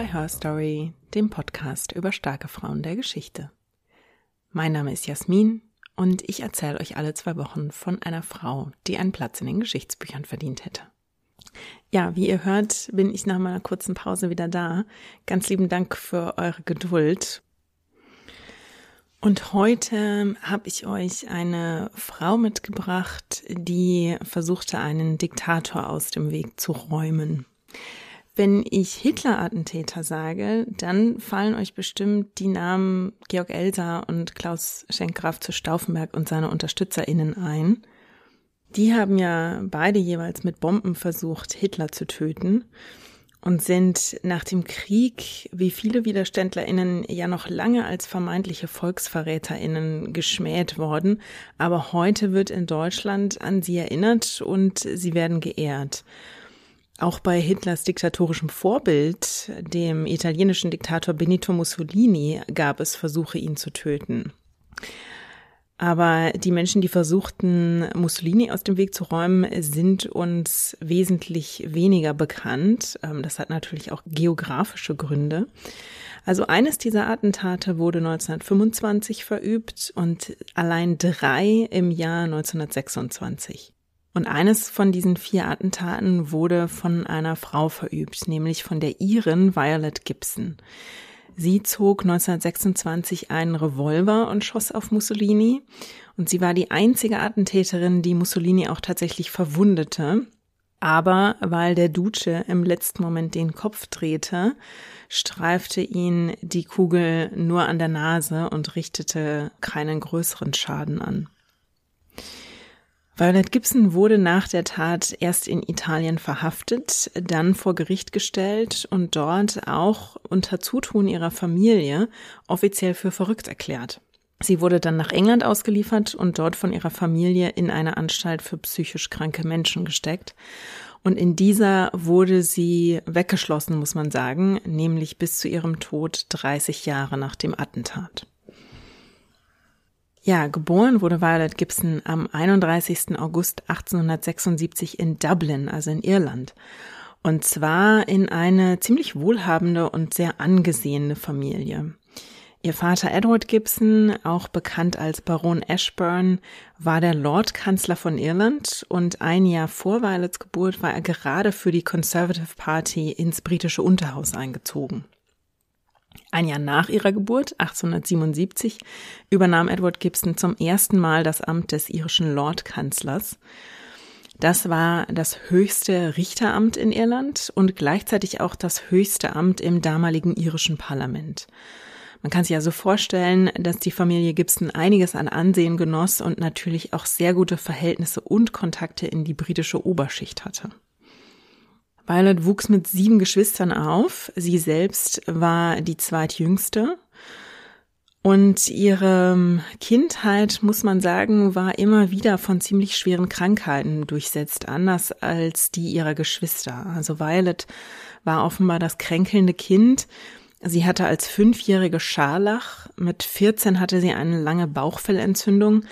bei Her Story, dem Podcast über starke Frauen der Geschichte. Mein Name ist Jasmin und ich erzähle euch alle zwei Wochen von einer Frau, die einen Platz in den Geschichtsbüchern verdient hätte. Ja, wie ihr hört, bin ich nach meiner kurzen Pause wieder da. Ganz lieben Dank für eure Geduld. Und heute habe ich euch eine Frau mitgebracht, die versuchte, einen Diktator aus dem Weg zu räumen. Wenn ich Hitler-Attentäter sage, dann fallen euch bestimmt die Namen Georg Elser und Klaus Schenkgraf zu Stauffenberg und seine UnterstützerInnen ein. Die haben ja beide jeweils mit Bomben versucht, Hitler zu töten und sind nach dem Krieg, wie viele WiderständlerInnen, ja noch lange als vermeintliche VolksverräterInnen geschmäht worden. Aber heute wird in Deutschland an sie erinnert und sie werden geehrt. Auch bei Hitlers diktatorischem Vorbild, dem italienischen Diktator Benito Mussolini, gab es Versuche, ihn zu töten. Aber die Menschen, die versuchten, Mussolini aus dem Weg zu räumen, sind uns wesentlich weniger bekannt. Ähm, das hat natürlich auch geografische Gründe. Also eines dieser Attentate wurde 1925 verübt und allein drei im Jahr 1926. Und eines von diesen vier Attentaten wurde von einer Frau verübt, nämlich von der Iren Violet Gibson. Sie zog 1926 einen Revolver und schoss auf Mussolini. Und sie war die einzige Attentäterin, die Mussolini auch tatsächlich verwundete. Aber weil der Duce im letzten Moment den Kopf drehte, streifte ihn die Kugel nur an der Nase und richtete keinen größeren Schaden an. Violet Gibson wurde nach der Tat erst in Italien verhaftet, dann vor Gericht gestellt und dort auch unter Zutun ihrer Familie offiziell für verrückt erklärt. Sie wurde dann nach England ausgeliefert und dort von ihrer Familie in eine Anstalt für psychisch kranke Menschen gesteckt. Und in dieser wurde sie weggeschlossen, muss man sagen, nämlich bis zu ihrem Tod 30 Jahre nach dem Attentat. Ja, geboren wurde Violet Gibson am 31. August 1876 in Dublin, also in Irland. Und zwar in eine ziemlich wohlhabende und sehr angesehene Familie. Ihr Vater Edward Gibson, auch bekannt als Baron Ashburn, war der Lordkanzler von Irland und ein Jahr vor Violets Geburt war er gerade für die Conservative Party ins britische Unterhaus eingezogen. Ein Jahr nach ihrer Geburt, 1877, übernahm Edward Gibson zum ersten Mal das Amt des irischen Lordkanzlers. Das war das höchste Richteramt in Irland und gleichzeitig auch das höchste Amt im damaligen irischen Parlament. Man kann sich also vorstellen, dass die Familie Gibson einiges an Ansehen genoss und natürlich auch sehr gute Verhältnisse und Kontakte in die britische Oberschicht hatte. Violet wuchs mit sieben Geschwistern auf. Sie selbst war die zweitjüngste. Und ihre Kindheit, muss man sagen, war immer wieder von ziemlich schweren Krankheiten durchsetzt, anders als die ihrer Geschwister. Also Violet war offenbar das kränkelnde Kind. Sie hatte als Fünfjährige Scharlach, mit 14 hatte sie eine lange Bauchfellentzündung,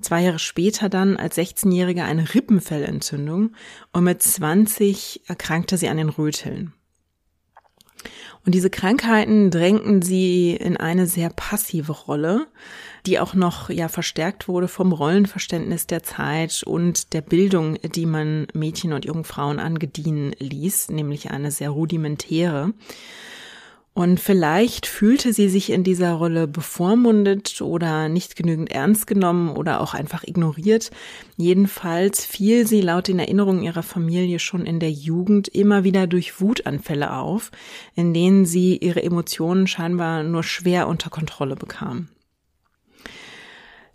Zwei Jahre später dann als 16-Jährige eine Rippenfellentzündung und mit 20 erkrankte sie an den Röteln. Und diese Krankheiten drängten sie in eine sehr passive Rolle, die auch noch ja verstärkt wurde vom Rollenverständnis der Zeit und der Bildung, die man Mädchen und jungen Frauen angedienen ließ, nämlich eine sehr rudimentäre. Und vielleicht fühlte sie sich in dieser Rolle bevormundet oder nicht genügend ernst genommen oder auch einfach ignoriert. Jedenfalls fiel sie laut den Erinnerungen ihrer Familie schon in der Jugend immer wieder durch Wutanfälle auf, in denen sie ihre Emotionen scheinbar nur schwer unter Kontrolle bekam.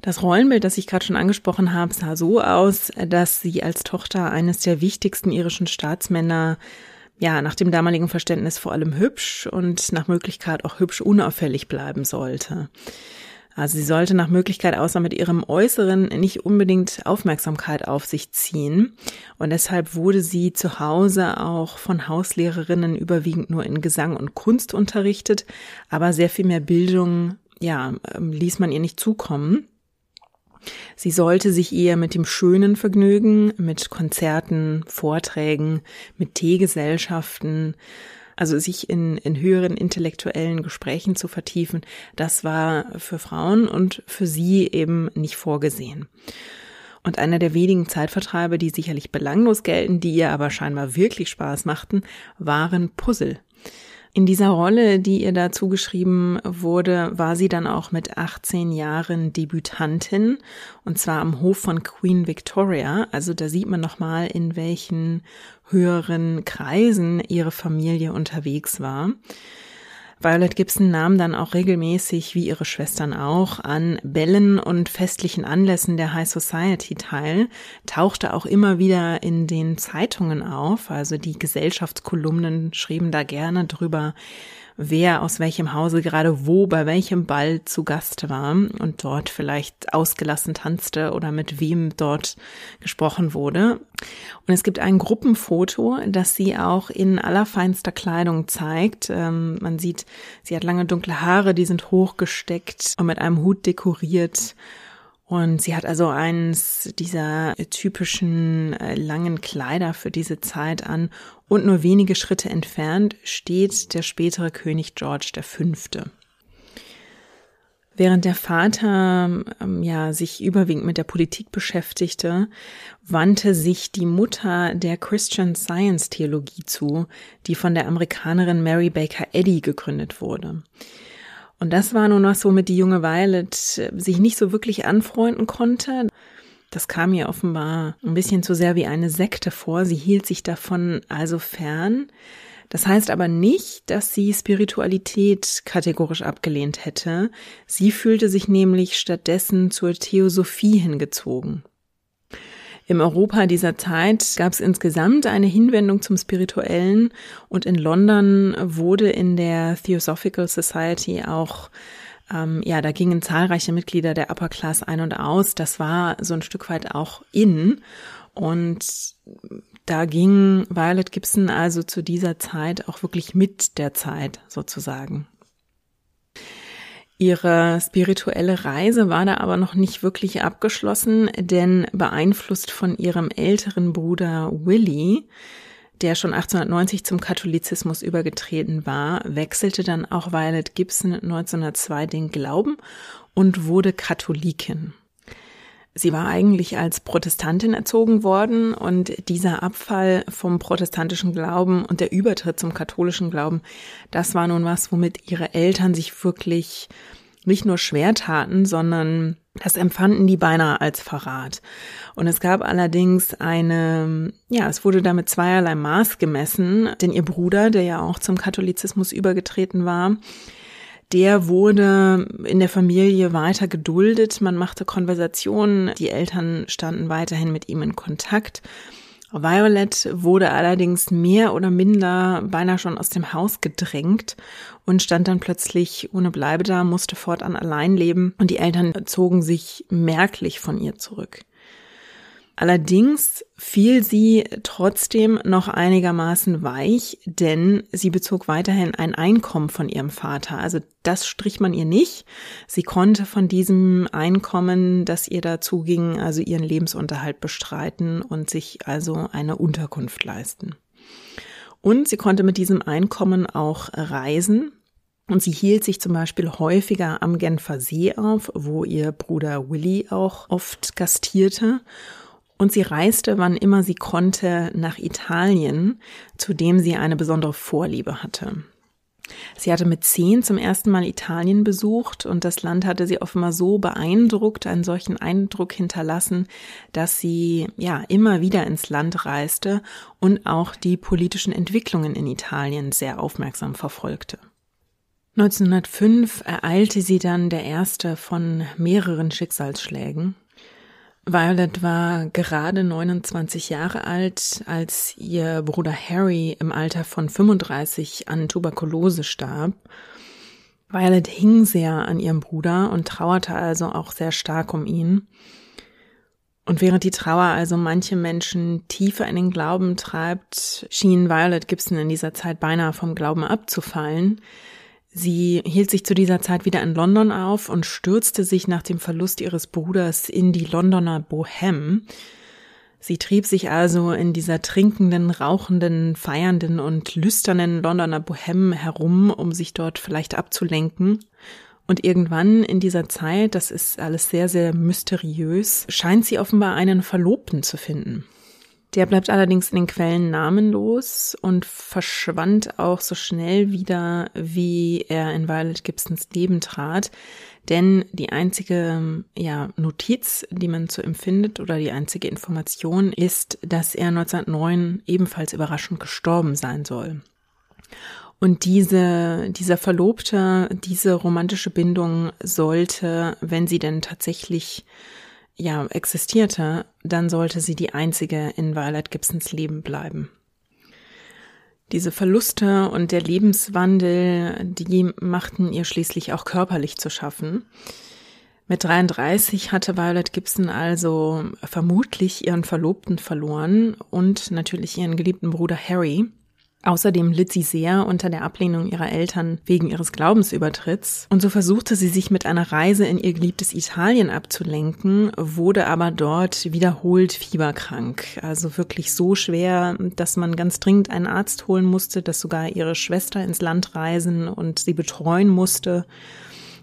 Das Rollenbild, das ich gerade schon angesprochen habe, sah so aus, dass sie als Tochter eines der wichtigsten irischen Staatsmänner ja, nach dem damaligen Verständnis vor allem hübsch und nach Möglichkeit auch hübsch unauffällig bleiben sollte. Also sie sollte nach Möglichkeit außer mit ihrem Äußeren nicht unbedingt Aufmerksamkeit auf sich ziehen. Und deshalb wurde sie zu Hause auch von Hauslehrerinnen überwiegend nur in Gesang und Kunst unterrichtet, aber sehr viel mehr Bildung, ja, ähm, ließ man ihr nicht zukommen. Sie sollte sich eher mit dem Schönen vergnügen, mit Konzerten, Vorträgen, mit Teegesellschaften. Also sich in, in höheren intellektuellen Gesprächen zu vertiefen, das war für Frauen und für sie eben nicht vorgesehen. Und einer der wenigen Zeitvertreibe, die sicherlich belanglos gelten, die ihr aber scheinbar wirklich Spaß machten, waren Puzzle. In dieser Rolle, die ihr da zugeschrieben wurde, war sie dann auch mit 18 Jahren Debütantin und zwar am Hof von Queen Victoria. Also da sieht man nochmal, in welchen höheren Kreisen ihre Familie unterwegs war. Violet Gibson nahm dann auch regelmäßig, wie ihre Schwestern auch, an Bällen und festlichen Anlässen der High Society teil, tauchte auch immer wieder in den Zeitungen auf, also die Gesellschaftskolumnen schrieben da gerne drüber, wer aus welchem Hause gerade wo bei welchem Ball zu Gast war und dort vielleicht ausgelassen tanzte oder mit wem dort gesprochen wurde. Und es gibt ein Gruppenfoto, das sie auch in allerfeinster Kleidung zeigt. Ähm, man sieht, sie hat lange dunkle Haare, die sind hochgesteckt und mit einem Hut dekoriert. Und sie hat also eins dieser typischen äh, langen Kleider für diese Zeit an und nur wenige Schritte entfernt steht der spätere König George V. Während der Vater ähm, ja sich überwiegend mit der Politik beschäftigte, wandte sich die Mutter der Christian Science Theologie zu, die von der Amerikanerin Mary Baker Eddy gegründet wurde. Und das war nun was, womit die junge Violet sich nicht so wirklich anfreunden konnte. Das kam ihr offenbar ein bisschen zu sehr wie eine Sekte vor. Sie hielt sich davon also fern. Das heißt aber nicht, dass sie Spiritualität kategorisch abgelehnt hätte. Sie fühlte sich nämlich stattdessen zur Theosophie hingezogen. Im Europa dieser Zeit gab es insgesamt eine Hinwendung zum Spirituellen und in London wurde in der Theosophical Society auch ähm, ja, da gingen zahlreiche Mitglieder der Upper Class ein und aus. Das war so ein Stück weit auch in. Und da ging Violet Gibson also zu dieser Zeit auch wirklich mit der Zeit sozusagen. Ihre spirituelle Reise war da aber noch nicht wirklich abgeschlossen, denn beeinflusst von ihrem älteren Bruder Willie, der schon 1890 zum Katholizismus übergetreten war, wechselte dann auch Violet Gibson 1902 den Glauben und wurde Katholikin. Sie war eigentlich als Protestantin erzogen worden und dieser Abfall vom protestantischen Glauben und der Übertritt zum katholischen Glauben, das war nun was, womit ihre Eltern sich wirklich nicht nur schwer taten, sondern das empfanden die beinahe als Verrat. Und es gab allerdings eine, ja, es wurde damit zweierlei Maß gemessen, denn ihr Bruder, der ja auch zum Katholizismus übergetreten war, der wurde in der Familie weiter geduldet. Man machte Konversationen. Die Eltern standen weiterhin mit ihm in Kontakt. Violet wurde allerdings mehr oder minder beinahe schon aus dem Haus gedrängt und stand dann plötzlich ohne Bleibe da, musste fortan allein leben und die Eltern zogen sich merklich von ihr zurück. Allerdings fiel sie trotzdem noch einigermaßen weich, denn sie bezog weiterhin ein Einkommen von ihrem Vater. Also das strich man ihr nicht. Sie konnte von diesem Einkommen, das ihr dazu ging, also ihren Lebensunterhalt bestreiten und sich also eine Unterkunft leisten. Und sie konnte mit diesem Einkommen auch reisen. Und sie hielt sich zum Beispiel häufiger am Genfer See auf, wo ihr Bruder Willy auch oft gastierte. Und sie reiste, wann immer sie konnte, nach Italien, zu dem sie eine besondere Vorliebe hatte. Sie hatte mit zehn zum ersten Mal Italien besucht und das Land hatte sie offenbar so beeindruckt, einen solchen Eindruck hinterlassen, dass sie ja immer wieder ins Land reiste und auch die politischen Entwicklungen in Italien sehr aufmerksam verfolgte. 1905 ereilte sie dann der erste von mehreren Schicksalsschlägen. Violet war gerade 29 Jahre alt, als ihr Bruder Harry im Alter von 35 an Tuberkulose starb. Violet hing sehr an ihrem Bruder und trauerte also auch sehr stark um ihn. Und während die Trauer also manche Menschen tiefer in den Glauben treibt, schien Violet Gibson in dieser Zeit beinahe vom Glauben abzufallen. Sie hielt sich zu dieser Zeit wieder in London auf und stürzte sich nach dem Verlust ihres Bruders in die Londoner Bohème. Sie trieb sich also in dieser trinkenden, rauchenden, feiernden und lüsternen Londoner Bohème herum, um sich dort vielleicht abzulenken. Und irgendwann in dieser Zeit, das ist alles sehr, sehr mysteriös, scheint sie offenbar einen Verlobten zu finden. Der bleibt allerdings in den Quellen namenlos und verschwand auch so schnell wieder, wie er in Violet Gibsons Leben trat. Denn die einzige ja, Notiz, die man zu empfindet oder die einzige Information ist, dass er 1909 ebenfalls überraschend gestorben sein soll. Und diese, dieser Verlobte, diese romantische Bindung sollte, wenn sie denn tatsächlich ja, existierte, dann sollte sie die einzige in Violet Gibsons Leben bleiben. Diese Verluste und der Lebenswandel, die machten ihr schließlich auch körperlich zu schaffen. Mit 33 hatte Violet Gibson also vermutlich ihren Verlobten verloren und natürlich ihren geliebten Bruder Harry. Außerdem litt sie sehr unter der Ablehnung ihrer Eltern wegen ihres Glaubensübertritts und so versuchte sie sich mit einer Reise in ihr geliebtes Italien abzulenken, wurde aber dort wiederholt fieberkrank. Also wirklich so schwer, dass man ganz dringend einen Arzt holen musste, dass sogar ihre Schwester ins Land reisen und sie betreuen musste.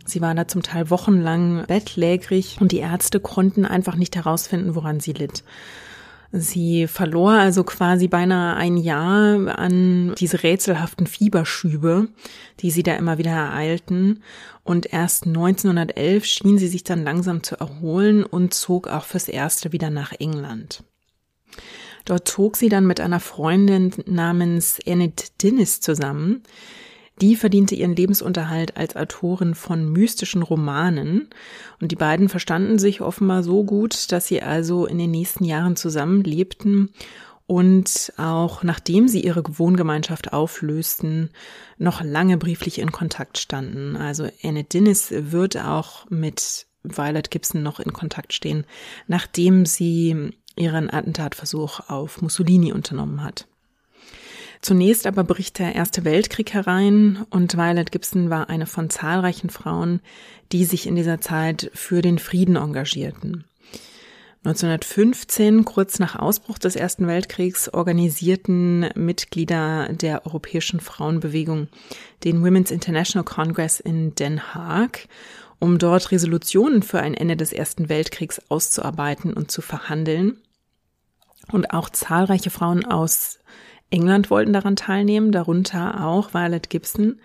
Sie war da zum Teil wochenlang bettlägerig und die Ärzte konnten einfach nicht herausfinden, woran sie litt. Sie verlor also quasi beinahe ein Jahr an diese rätselhaften Fieberschübe, die sie da immer wieder ereilten. Und erst 1911 schien sie sich dann langsam zu erholen und zog auch fürs Erste wieder nach England. Dort zog sie dann mit einer Freundin namens Enid Dinnis zusammen, die verdiente ihren Lebensunterhalt als Autorin von mystischen Romanen und die beiden verstanden sich offenbar so gut, dass sie also in den nächsten Jahren zusammenlebten und auch nachdem sie ihre Wohngemeinschaft auflösten, noch lange brieflich in Kontakt standen. Also Anne Dinnis wird auch mit Violet Gibson noch in Kontakt stehen, nachdem sie ihren Attentatversuch auf Mussolini unternommen hat. Zunächst aber bricht der Erste Weltkrieg herein und Violet Gibson war eine von zahlreichen Frauen, die sich in dieser Zeit für den Frieden engagierten. 1915, kurz nach Ausbruch des Ersten Weltkriegs, organisierten Mitglieder der Europäischen Frauenbewegung den Women's International Congress in Den Haag, um dort Resolutionen für ein Ende des Ersten Weltkriegs auszuarbeiten und zu verhandeln. Und auch zahlreiche Frauen aus England wollten daran teilnehmen, darunter auch Violet Gibson.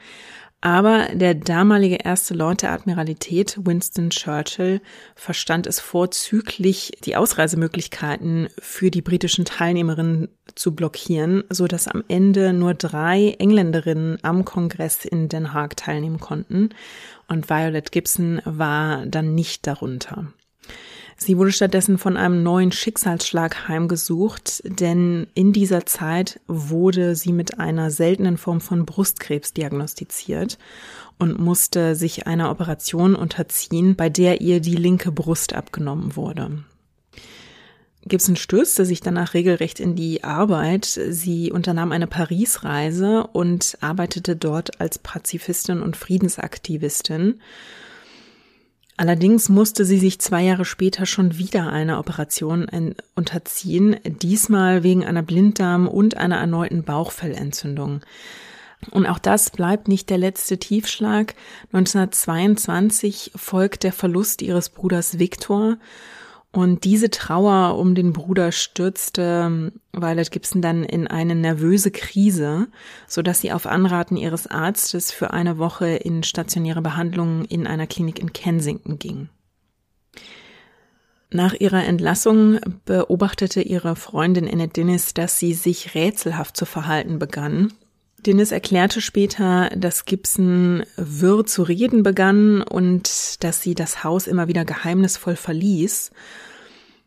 Aber der damalige erste Lord der Admiralität, Winston Churchill, verstand es vorzüglich, die Ausreisemöglichkeiten für die britischen Teilnehmerinnen zu blockieren, so dass am Ende nur drei Engländerinnen am Kongress in Den Haag teilnehmen konnten. Und Violet Gibson war dann nicht darunter. Sie wurde stattdessen von einem neuen Schicksalsschlag heimgesucht, denn in dieser Zeit wurde sie mit einer seltenen Form von Brustkrebs diagnostiziert und musste sich einer Operation unterziehen, bei der ihr die linke Brust abgenommen wurde. Gibson stürzte sich danach regelrecht in die Arbeit. Sie unternahm eine Paris-Reise und arbeitete dort als Pazifistin und Friedensaktivistin. Allerdings musste sie sich zwei Jahre später schon wieder einer Operation unterziehen, diesmal wegen einer Blinddarm- und einer erneuten Bauchfellentzündung. Und auch das bleibt nicht der letzte Tiefschlag. 1922 folgt der Verlust ihres Bruders Viktor und diese Trauer um den Bruder stürzte Violet Gibson dann in eine nervöse Krise, so dass sie auf Anraten ihres Arztes für eine Woche in stationäre Behandlung in einer Klinik in Kensington ging. Nach ihrer Entlassung beobachtete ihre Freundin Annette Dennis, dass sie sich rätselhaft zu verhalten begann Dennis erklärte später, dass Gibson wirr zu reden begann und dass sie das Haus immer wieder geheimnisvoll verließ.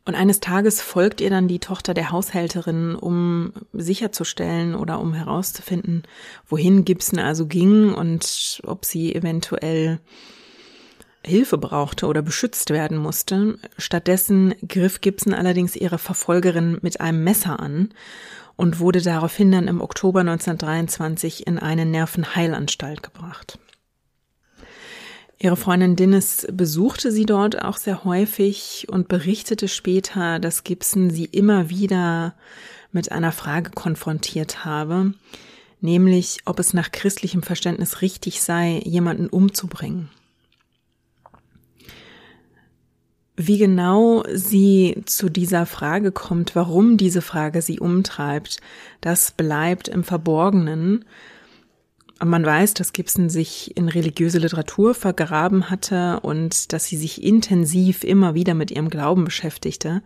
Und eines Tages folgt ihr dann die Tochter der Haushälterin, um sicherzustellen oder um herauszufinden, wohin Gibson also ging und ob sie eventuell Hilfe brauchte oder beschützt werden musste. Stattdessen griff Gibson allerdings ihre Verfolgerin mit einem Messer an und wurde daraufhin dann im Oktober 1923 in eine Nervenheilanstalt gebracht. Ihre Freundin Dennis besuchte sie dort auch sehr häufig und berichtete später, dass Gibson sie immer wieder mit einer Frage konfrontiert habe, nämlich ob es nach christlichem Verständnis richtig sei, jemanden umzubringen. Wie genau sie zu dieser Frage kommt, warum diese Frage sie umtreibt, das bleibt im Verborgenen. Man weiß, dass Gibson sich in religiöse Literatur vergraben hatte und dass sie sich intensiv immer wieder mit ihrem Glauben beschäftigte.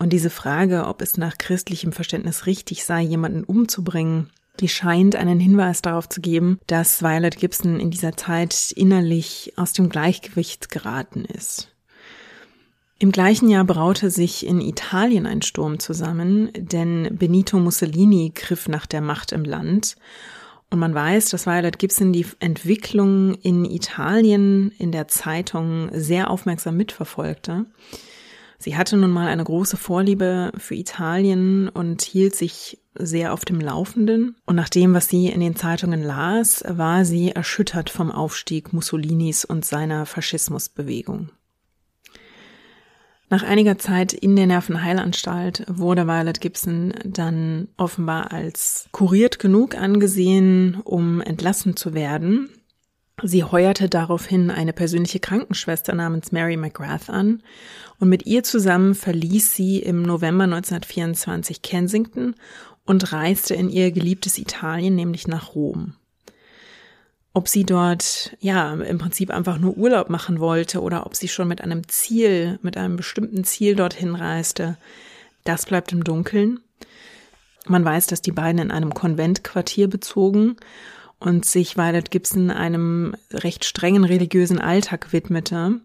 Und diese Frage, ob es nach christlichem Verständnis richtig sei, jemanden umzubringen, die scheint einen Hinweis darauf zu geben, dass Violet Gibson in dieser Zeit innerlich aus dem Gleichgewicht geraten ist. Im gleichen Jahr braute sich in Italien ein Sturm zusammen, denn Benito Mussolini griff nach der Macht im Land. Und man weiß, dass Violet Gibson die Entwicklung in Italien in der Zeitung sehr aufmerksam mitverfolgte. Sie hatte nun mal eine große Vorliebe für Italien und hielt sich sehr auf dem Laufenden. Und nach dem, was sie in den Zeitungen las, war sie erschüttert vom Aufstieg Mussolinis und seiner Faschismusbewegung. Nach einiger Zeit in der Nervenheilanstalt wurde Violet Gibson dann offenbar als kuriert genug angesehen, um entlassen zu werden. Sie heuerte daraufhin eine persönliche Krankenschwester namens Mary McGrath an und mit ihr zusammen verließ sie im November 1924 Kensington und reiste in ihr geliebtes Italien, nämlich nach Rom. Ob sie dort, ja, im Prinzip einfach nur Urlaub machen wollte oder ob sie schon mit einem Ziel, mit einem bestimmten Ziel dorthin reiste, das bleibt im Dunkeln. Man weiß, dass die beiden in einem Konventquartier bezogen und sich Violet Gibson einem recht strengen religiösen Alltag widmete.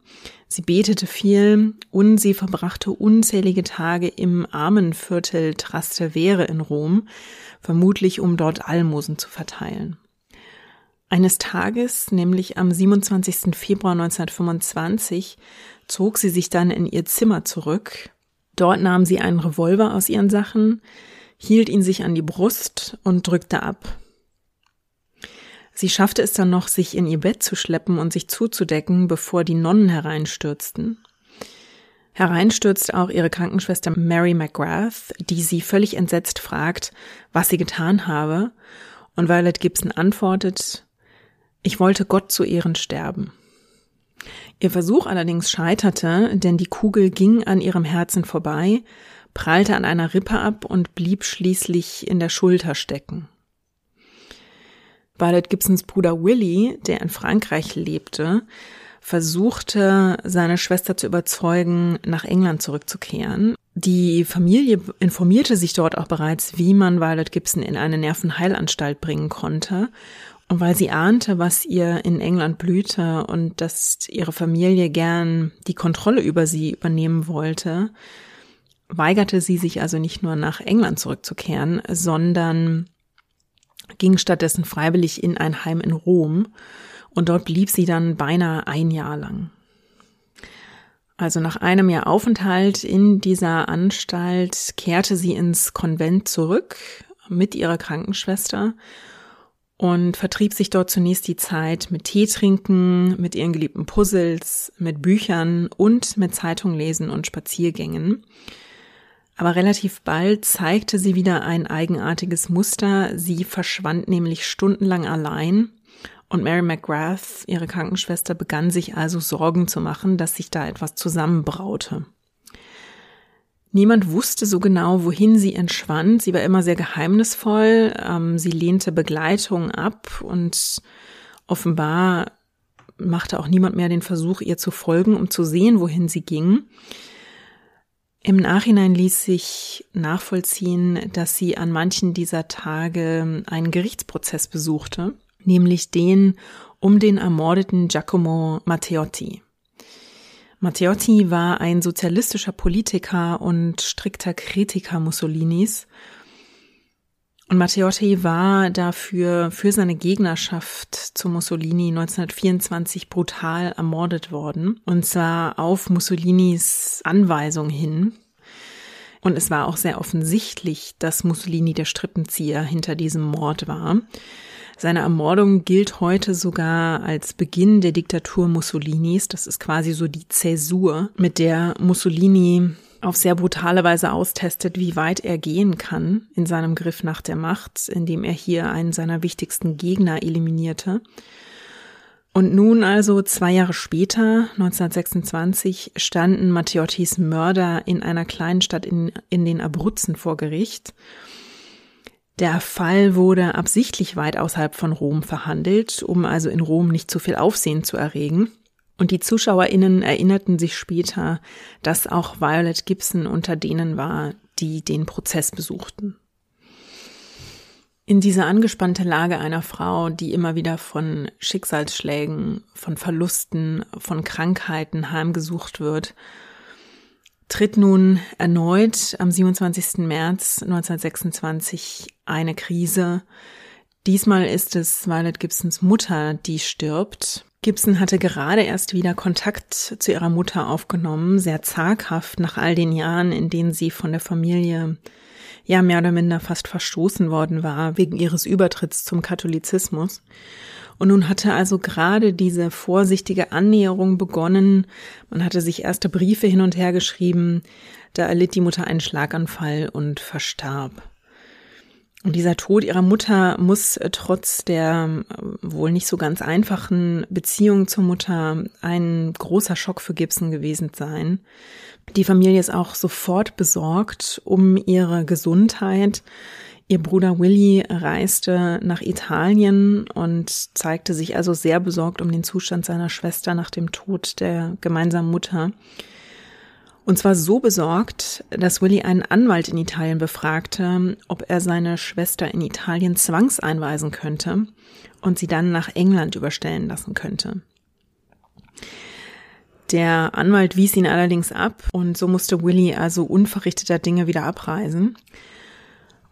Sie betete viel und sie verbrachte unzählige Tage im Armenviertel Trastevere in Rom, vermutlich um dort Almosen zu verteilen. Eines Tages, nämlich am 27. Februar 1925, zog sie sich dann in ihr Zimmer zurück. Dort nahm sie einen Revolver aus ihren Sachen, hielt ihn sich an die Brust und drückte ab. Sie schaffte es dann noch, sich in ihr Bett zu schleppen und sich zuzudecken, bevor die Nonnen hereinstürzten. Hereinstürzt auch ihre Krankenschwester Mary McGrath, die sie völlig entsetzt fragt, was sie getan habe, und Violet Gibson antwortet, ich wollte Gott zu Ehren sterben. Ihr Versuch allerdings scheiterte, denn die Kugel ging an ihrem Herzen vorbei, prallte an einer Rippe ab und blieb schließlich in der Schulter stecken. Violet Gibsons Bruder Willie, der in Frankreich lebte, versuchte, seine Schwester zu überzeugen, nach England zurückzukehren. Die Familie informierte sich dort auch bereits, wie man Violet Gibson in eine Nervenheilanstalt bringen konnte. Und weil sie ahnte, was ihr in England blühte und dass ihre Familie gern die Kontrolle über sie übernehmen wollte, weigerte sie sich also nicht nur nach England zurückzukehren, sondern ging stattdessen freiwillig in ein Heim in Rom und dort blieb sie dann beinahe ein Jahr lang. Also nach einem Jahr Aufenthalt in dieser Anstalt kehrte sie ins Konvent zurück mit ihrer Krankenschwester und vertrieb sich dort zunächst die Zeit mit Tee trinken, mit ihren geliebten Puzzles, mit Büchern und mit Zeitung lesen und Spaziergängen. Aber relativ bald zeigte sie wieder ein eigenartiges Muster. Sie verschwand nämlich stundenlang allein und Mary McGrath, ihre Krankenschwester, begann sich also Sorgen zu machen, dass sich da etwas zusammenbraute. Niemand wusste so genau, wohin sie entschwand. Sie war immer sehr geheimnisvoll. Ähm, sie lehnte Begleitung ab und offenbar machte auch niemand mehr den Versuch, ihr zu folgen, um zu sehen, wohin sie ging. Im Nachhinein ließ sich nachvollziehen, dass sie an manchen dieser Tage einen Gerichtsprozess besuchte, nämlich den um den ermordeten Giacomo Matteotti. Matteotti war ein sozialistischer Politiker und strikter Kritiker Mussolinis. Und Matteotti war dafür für seine Gegnerschaft zu Mussolini 1924 brutal ermordet worden. Und zwar auf Mussolinis Anweisung hin. Und es war auch sehr offensichtlich, dass Mussolini der Strippenzieher hinter diesem Mord war. Seine Ermordung gilt heute sogar als Beginn der Diktatur Mussolinis. Das ist quasi so die Zäsur, mit der Mussolini auf sehr brutale Weise austestet, wie weit er gehen kann in seinem Griff nach der Macht, indem er hier einen seiner wichtigsten Gegner eliminierte. Und nun also zwei Jahre später, 1926, standen Matteottis Mörder in einer kleinen Stadt in, in den Abruzzen vor Gericht. Der Fall wurde absichtlich weit außerhalb von Rom verhandelt, um also in Rom nicht zu viel Aufsehen zu erregen. Und die ZuschauerInnen erinnerten sich später, dass auch Violet Gibson unter denen war, die den Prozess besuchten. In diese angespannte Lage einer Frau, die immer wieder von Schicksalsschlägen, von Verlusten, von Krankheiten heimgesucht wird, tritt nun erneut am 27. März 1926 eine Krise. Diesmal ist es Violet Gibsons Mutter, die stirbt. Gibson hatte gerade erst wieder Kontakt zu ihrer Mutter aufgenommen, sehr zaghaft nach all den Jahren, in denen sie von der Familie ja mehr oder minder fast verstoßen worden war wegen ihres Übertritts zum Katholizismus. Und nun hatte also gerade diese vorsichtige Annäherung begonnen. Man hatte sich erste Briefe hin und her geschrieben. Da erlitt die Mutter einen Schlaganfall und verstarb. Und dieser Tod ihrer Mutter muss äh, trotz der äh, wohl nicht so ganz einfachen Beziehung zur Mutter ein großer Schock für Gibson gewesen sein. Die Familie ist auch sofort besorgt um ihre Gesundheit. Ihr Bruder Willy reiste nach Italien und zeigte sich also sehr besorgt um den Zustand seiner Schwester nach dem Tod der gemeinsamen Mutter. Und zwar so besorgt, dass Willy einen Anwalt in Italien befragte, ob er seine Schwester in Italien zwangseinweisen könnte und sie dann nach England überstellen lassen könnte. Der Anwalt wies ihn allerdings ab und so musste Willy also unverrichteter Dinge wieder abreisen.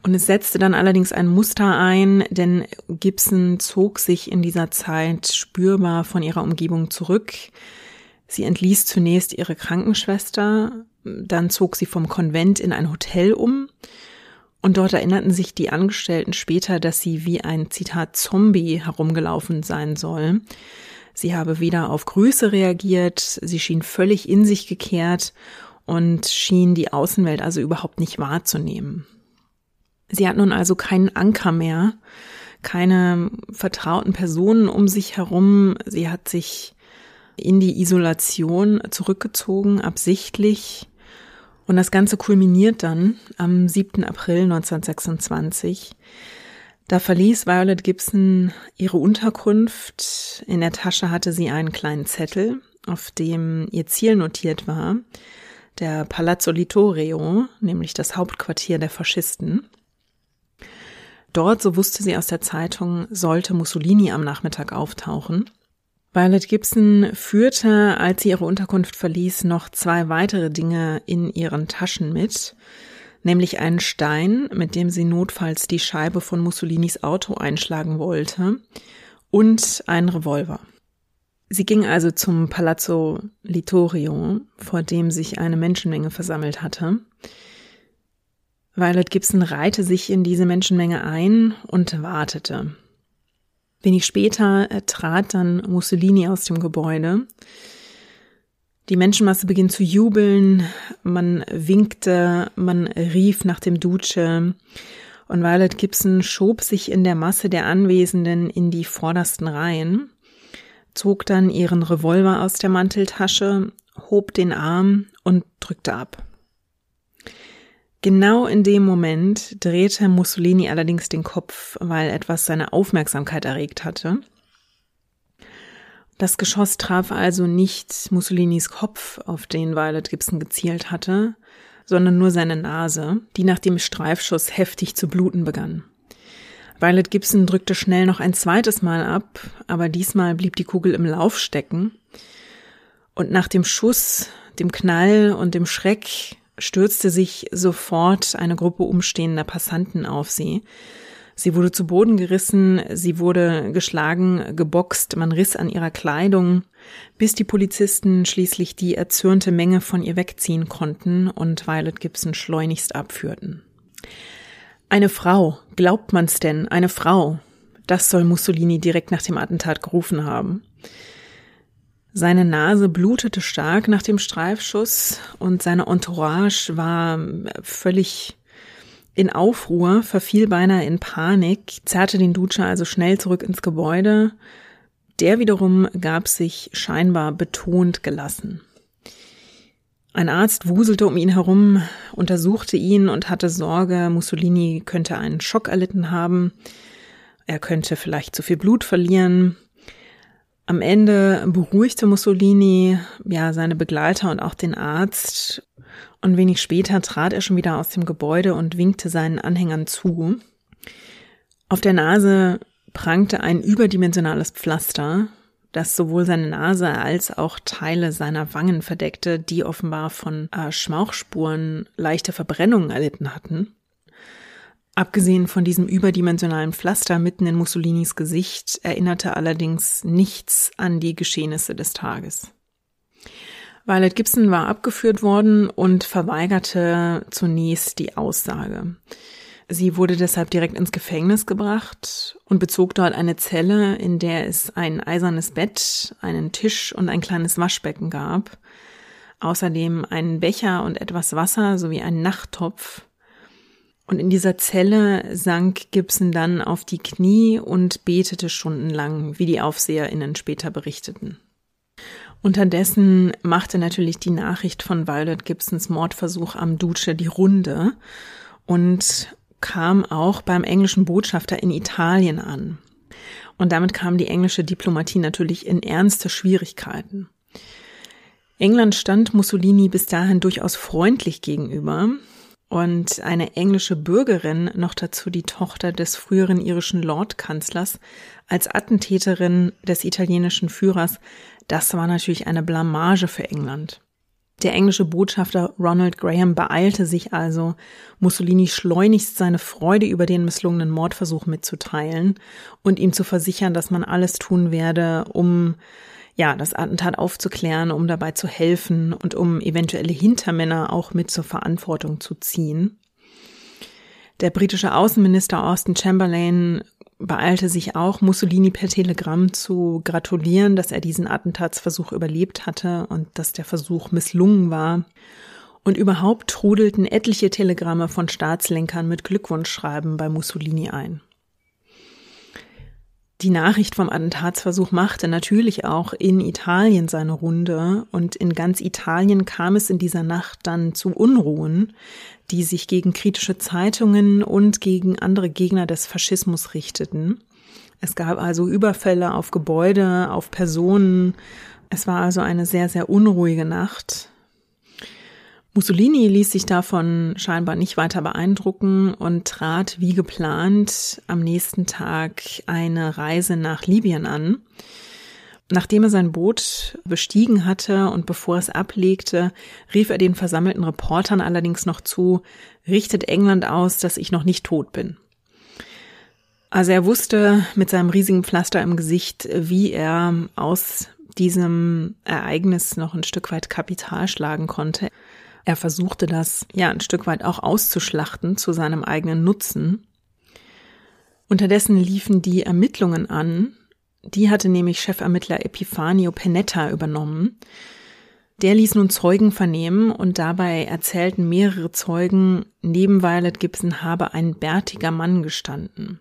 Und es setzte dann allerdings ein Muster ein, denn Gibson zog sich in dieser Zeit spürbar von ihrer Umgebung zurück. Sie entließ zunächst ihre Krankenschwester, dann zog sie vom Konvent in ein Hotel um und dort erinnerten sich die Angestellten später, dass sie wie ein Zitat Zombie herumgelaufen sein soll. Sie habe weder auf Grüße reagiert, sie schien völlig in sich gekehrt und schien die Außenwelt also überhaupt nicht wahrzunehmen. Sie hat nun also keinen Anker mehr, keine vertrauten Personen um sich herum. Sie hat sich in die Isolation zurückgezogen, absichtlich. Und das Ganze kulminiert dann am 7. April 1926. Da verließ Violet Gibson ihre Unterkunft. In der Tasche hatte sie einen kleinen Zettel, auf dem ihr Ziel notiert war, der Palazzo Littorio, nämlich das Hauptquartier der Faschisten. Dort, so wusste sie aus der Zeitung, sollte Mussolini am Nachmittag auftauchen. Violet Gibson führte, als sie ihre Unterkunft verließ, noch zwei weitere Dinge in ihren Taschen mit, nämlich einen Stein, mit dem sie notfalls die Scheibe von Mussolinis Auto einschlagen wollte, und einen Revolver. Sie ging also zum Palazzo Littorio, vor dem sich eine Menschenmenge versammelt hatte. Violet Gibson reihte sich in diese Menschenmenge ein und wartete. Wenig später äh, trat dann Mussolini aus dem Gebäude. Die Menschenmasse beginnt zu jubeln, man winkte, man rief nach dem Duce und Violet Gibson schob sich in der Masse der Anwesenden in die vordersten Reihen, zog dann ihren Revolver aus der Manteltasche, hob den Arm und drückte ab. Genau in dem Moment drehte Mussolini allerdings den Kopf, weil etwas seine Aufmerksamkeit erregt hatte. Das Geschoss traf also nicht Mussolinis Kopf, auf den Violet Gibson gezielt hatte, sondern nur seine Nase, die nach dem Streifschuss heftig zu bluten begann. Violet Gibson drückte schnell noch ein zweites Mal ab, aber diesmal blieb die Kugel im Lauf stecken. Und nach dem Schuss, dem Knall und dem Schreck stürzte sich sofort eine Gruppe umstehender Passanten auf sie. Sie wurde zu Boden gerissen, sie wurde geschlagen, geboxt, man riss an ihrer Kleidung, bis die Polizisten schließlich die erzürnte Menge von ihr wegziehen konnten und Violet Gibson schleunigst abführten. Eine Frau, glaubt man's denn, eine Frau. Das soll Mussolini direkt nach dem Attentat gerufen haben. Seine Nase blutete stark nach dem Streifschuss und seine Entourage war völlig in Aufruhr, verfiel beinahe in Panik, zerrte den Duce also schnell zurück ins Gebäude. Der wiederum gab sich scheinbar betont gelassen. Ein Arzt wuselte um ihn herum, untersuchte ihn und hatte Sorge, Mussolini könnte einen Schock erlitten haben. Er könnte vielleicht zu viel Blut verlieren. Am Ende beruhigte Mussolini ja seine Begleiter und auch den Arzt und wenig später trat er schon wieder aus dem Gebäude und winkte seinen Anhängern zu. Auf der Nase prangte ein überdimensionales Pflaster, das sowohl seine Nase als auch Teile seiner Wangen verdeckte, die offenbar von äh, Schmauchspuren leichte Verbrennungen erlitten hatten. Abgesehen von diesem überdimensionalen Pflaster mitten in Mussolinis Gesicht erinnerte allerdings nichts an die Geschehnisse des Tages. Violet Gibson war abgeführt worden und verweigerte zunächst die Aussage. Sie wurde deshalb direkt ins Gefängnis gebracht und bezog dort eine Zelle, in der es ein eisernes Bett, einen Tisch und ein kleines Waschbecken gab. Außerdem einen Becher und etwas Wasser sowie einen Nachttopf, und in dieser Zelle sank Gibson dann auf die Knie und betete stundenlang, wie die Aufseherinnen später berichteten. Unterdessen machte natürlich die Nachricht von Violet Gibsons Mordversuch am Duce die Runde und kam auch beim englischen Botschafter in Italien an. Und damit kam die englische Diplomatie natürlich in ernste Schwierigkeiten. England stand Mussolini bis dahin durchaus freundlich gegenüber, und eine englische Bürgerin, noch dazu die Tochter des früheren irischen Lordkanzlers, als Attentäterin des italienischen Führers, das war natürlich eine Blamage für England. Der englische Botschafter Ronald Graham beeilte sich also, Mussolini schleunigst seine Freude über den misslungenen Mordversuch mitzuteilen und ihm zu versichern, dass man alles tun werde, um ja, das Attentat aufzuklären, um dabei zu helfen und um eventuelle Hintermänner auch mit zur Verantwortung zu ziehen. Der britische Außenminister Austin Chamberlain beeilte sich auch, Mussolini per Telegramm zu gratulieren, dass er diesen Attentatsversuch überlebt hatte und dass der Versuch misslungen war. Und überhaupt trudelten etliche Telegramme von Staatslenkern mit Glückwunschschreiben bei Mussolini ein. Die Nachricht vom Attentatsversuch machte natürlich auch in Italien seine Runde und in ganz Italien kam es in dieser Nacht dann zu Unruhen, die sich gegen kritische Zeitungen und gegen andere Gegner des Faschismus richteten. Es gab also Überfälle auf Gebäude, auf Personen. Es war also eine sehr, sehr unruhige Nacht. Mussolini ließ sich davon scheinbar nicht weiter beeindrucken und trat wie geplant am nächsten Tag eine Reise nach Libyen an. Nachdem er sein Boot bestiegen hatte und bevor es ablegte, rief er den versammelten Reportern allerdings noch zu, richtet England aus, dass ich noch nicht tot bin. Also er wusste mit seinem riesigen Pflaster im Gesicht, wie er aus diesem Ereignis noch ein Stück weit Kapital schlagen konnte. Er versuchte das ja ein Stück weit auch auszuschlachten zu seinem eigenen Nutzen. Unterdessen liefen die Ermittlungen an. Die hatte nämlich Chefermittler Epifanio Penetta übernommen. Der ließ nun Zeugen vernehmen und dabei erzählten mehrere Zeugen, neben Violet Gibson habe ein bärtiger Mann gestanden.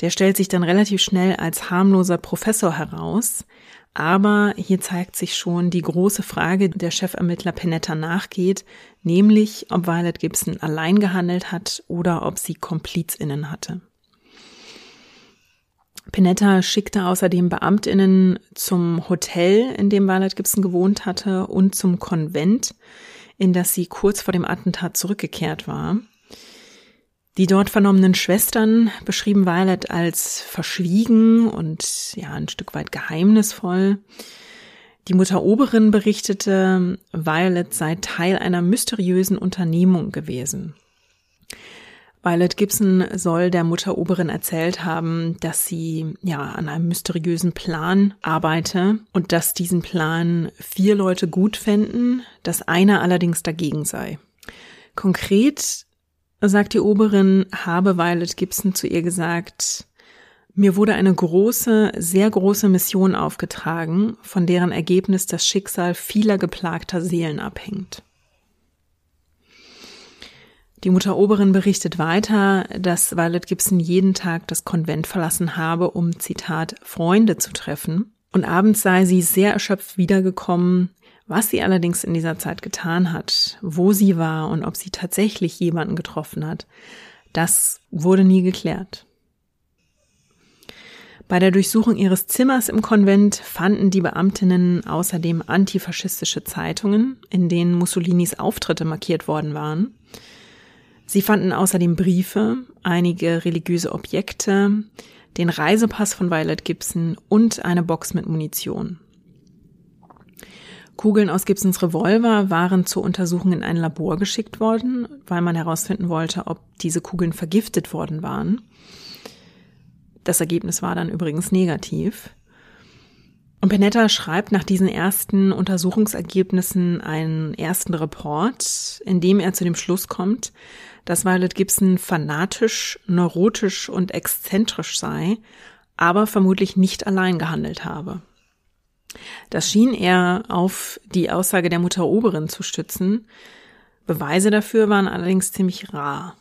Der stellt sich dann relativ schnell als harmloser Professor heraus, aber hier zeigt sich schon die große Frage, der Chefermittler Penetta nachgeht, nämlich ob Violet Gibson allein gehandelt hat oder ob sie KomplizInnen hatte. Penetta schickte außerdem Beamtinnen zum Hotel, in dem Violet Gibson gewohnt hatte, und zum Konvent, in das sie kurz vor dem Attentat zurückgekehrt war. Die dort vernommenen Schwestern beschrieben Violet als verschwiegen und ja ein Stück weit geheimnisvoll. Die Mutter Oberin berichtete, Violet sei Teil einer mysteriösen Unternehmung gewesen. Violet Gibson soll der Mutter Oberin erzählt haben, dass sie ja an einem mysteriösen Plan arbeite und dass diesen Plan vier Leute gut fänden, dass einer allerdings dagegen sei. Konkret sagt die Oberin, habe Violet Gibson zu ihr gesagt, Mir wurde eine große, sehr große Mission aufgetragen, von deren Ergebnis das Schicksal vieler geplagter Seelen abhängt. Die Mutter Oberin berichtet weiter, dass Violet Gibson jeden Tag das Konvent verlassen habe, um, Zitat, Freunde zu treffen. Und abends sei sie sehr erschöpft wiedergekommen, was sie allerdings in dieser Zeit getan hat, wo sie war und ob sie tatsächlich jemanden getroffen hat, das wurde nie geklärt. Bei der Durchsuchung ihres Zimmers im Konvent fanden die Beamtinnen außerdem antifaschistische Zeitungen, in denen Mussolinis Auftritte markiert worden waren. Sie fanden außerdem Briefe, einige religiöse Objekte, den Reisepass von Violet Gibson und eine Box mit Munition. Kugeln aus Gibsons Revolver waren zur Untersuchung in ein Labor geschickt worden, weil man herausfinden wollte, ob diese Kugeln vergiftet worden waren. Das Ergebnis war dann übrigens negativ. Und Panetta schreibt nach diesen ersten Untersuchungsergebnissen einen ersten Report, in dem er zu dem Schluss kommt, dass Violet Gibson fanatisch, neurotisch und exzentrisch sei, aber vermutlich nicht allein gehandelt habe. Das schien er auf die Aussage der Mutter Oberin zu stützen. Beweise dafür waren allerdings ziemlich rar.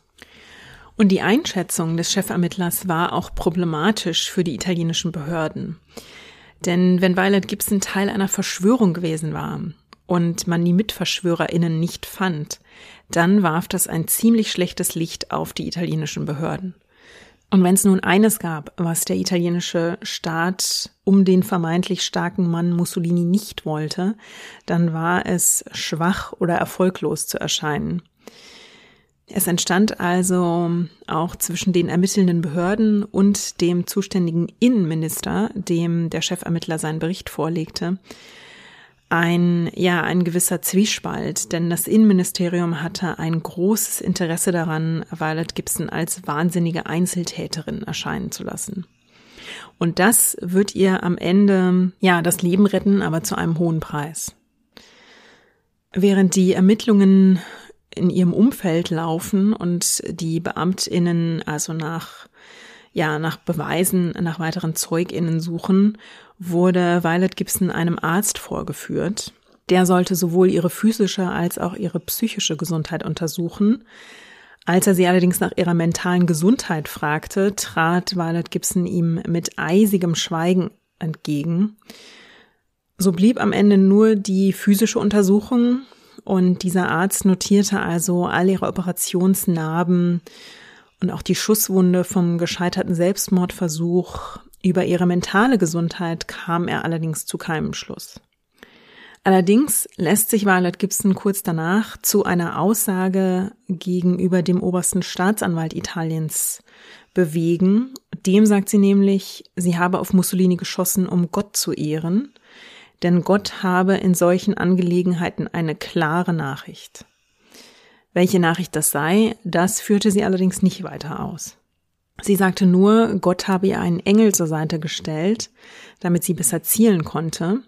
Und die Einschätzung des Chefermittlers war auch problematisch für die italienischen Behörden. Denn wenn Violet Gibson Teil einer Verschwörung gewesen war und man die MitverschwörerInnen nicht fand, dann warf das ein ziemlich schlechtes Licht auf die italienischen Behörden. Und wenn es nun eines gab, was der italienische Staat um den vermeintlich starken Mann Mussolini nicht wollte, dann war es schwach oder erfolglos zu erscheinen. Es entstand also auch zwischen den ermittelnden Behörden und dem zuständigen Innenminister, dem der Chefermittler seinen Bericht vorlegte, ein, ja, ein gewisser Zwiespalt, denn das Innenministerium hatte ein großes Interesse daran, Violet Gibson als wahnsinnige Einzeltäterin erscheinen zu lassen. Und das wird ihr am Ende, ja, das Leben retten, aber zu einem hohen Preis. Während die Ermittlungen in ihrem Umfeld laufen und die Beamtinnen also nach ja nach Beweisen, nach weiteren Zeuginnen suchen, wurde Violet Gibson einem Arzt vorgeführt. Der sollte sowohl ihre physische als auch ihre psychische Gesundheit untersuchen. Als er sie allerdings nach ihrer mentalen Gesundheit fragte, trat Violet Gibson ihm mit eisigem Schweigen entgegen. So blieb am Ende nur die physische Untersuchung, und dieser Arzt notierte also all ihre Operationsnarben und auch die Schusswunde vom gescheiterten Selbstmordversuch. Über ihre mentale Gesundheit kam er allerdings zu keinem Schluss. Allerdings lässt sich Violet Gibson kurz danach zu einer Aussage gegenüber dem obersten Staatsanwalt Italiens bewegen. Dem sagt sie nämlich, sie habe auf Mussolini geschossen, um Gott zu ehren denn Gott habe in solchen Angelegenheiten eine klare Nachricht. Welche Nachricht das sei, das führte sie allerdings nicht weiter aus. Sie sagte nur, Gott habe ihr einen Engel zur Seite gestellt, damit sie besser zielen konnte.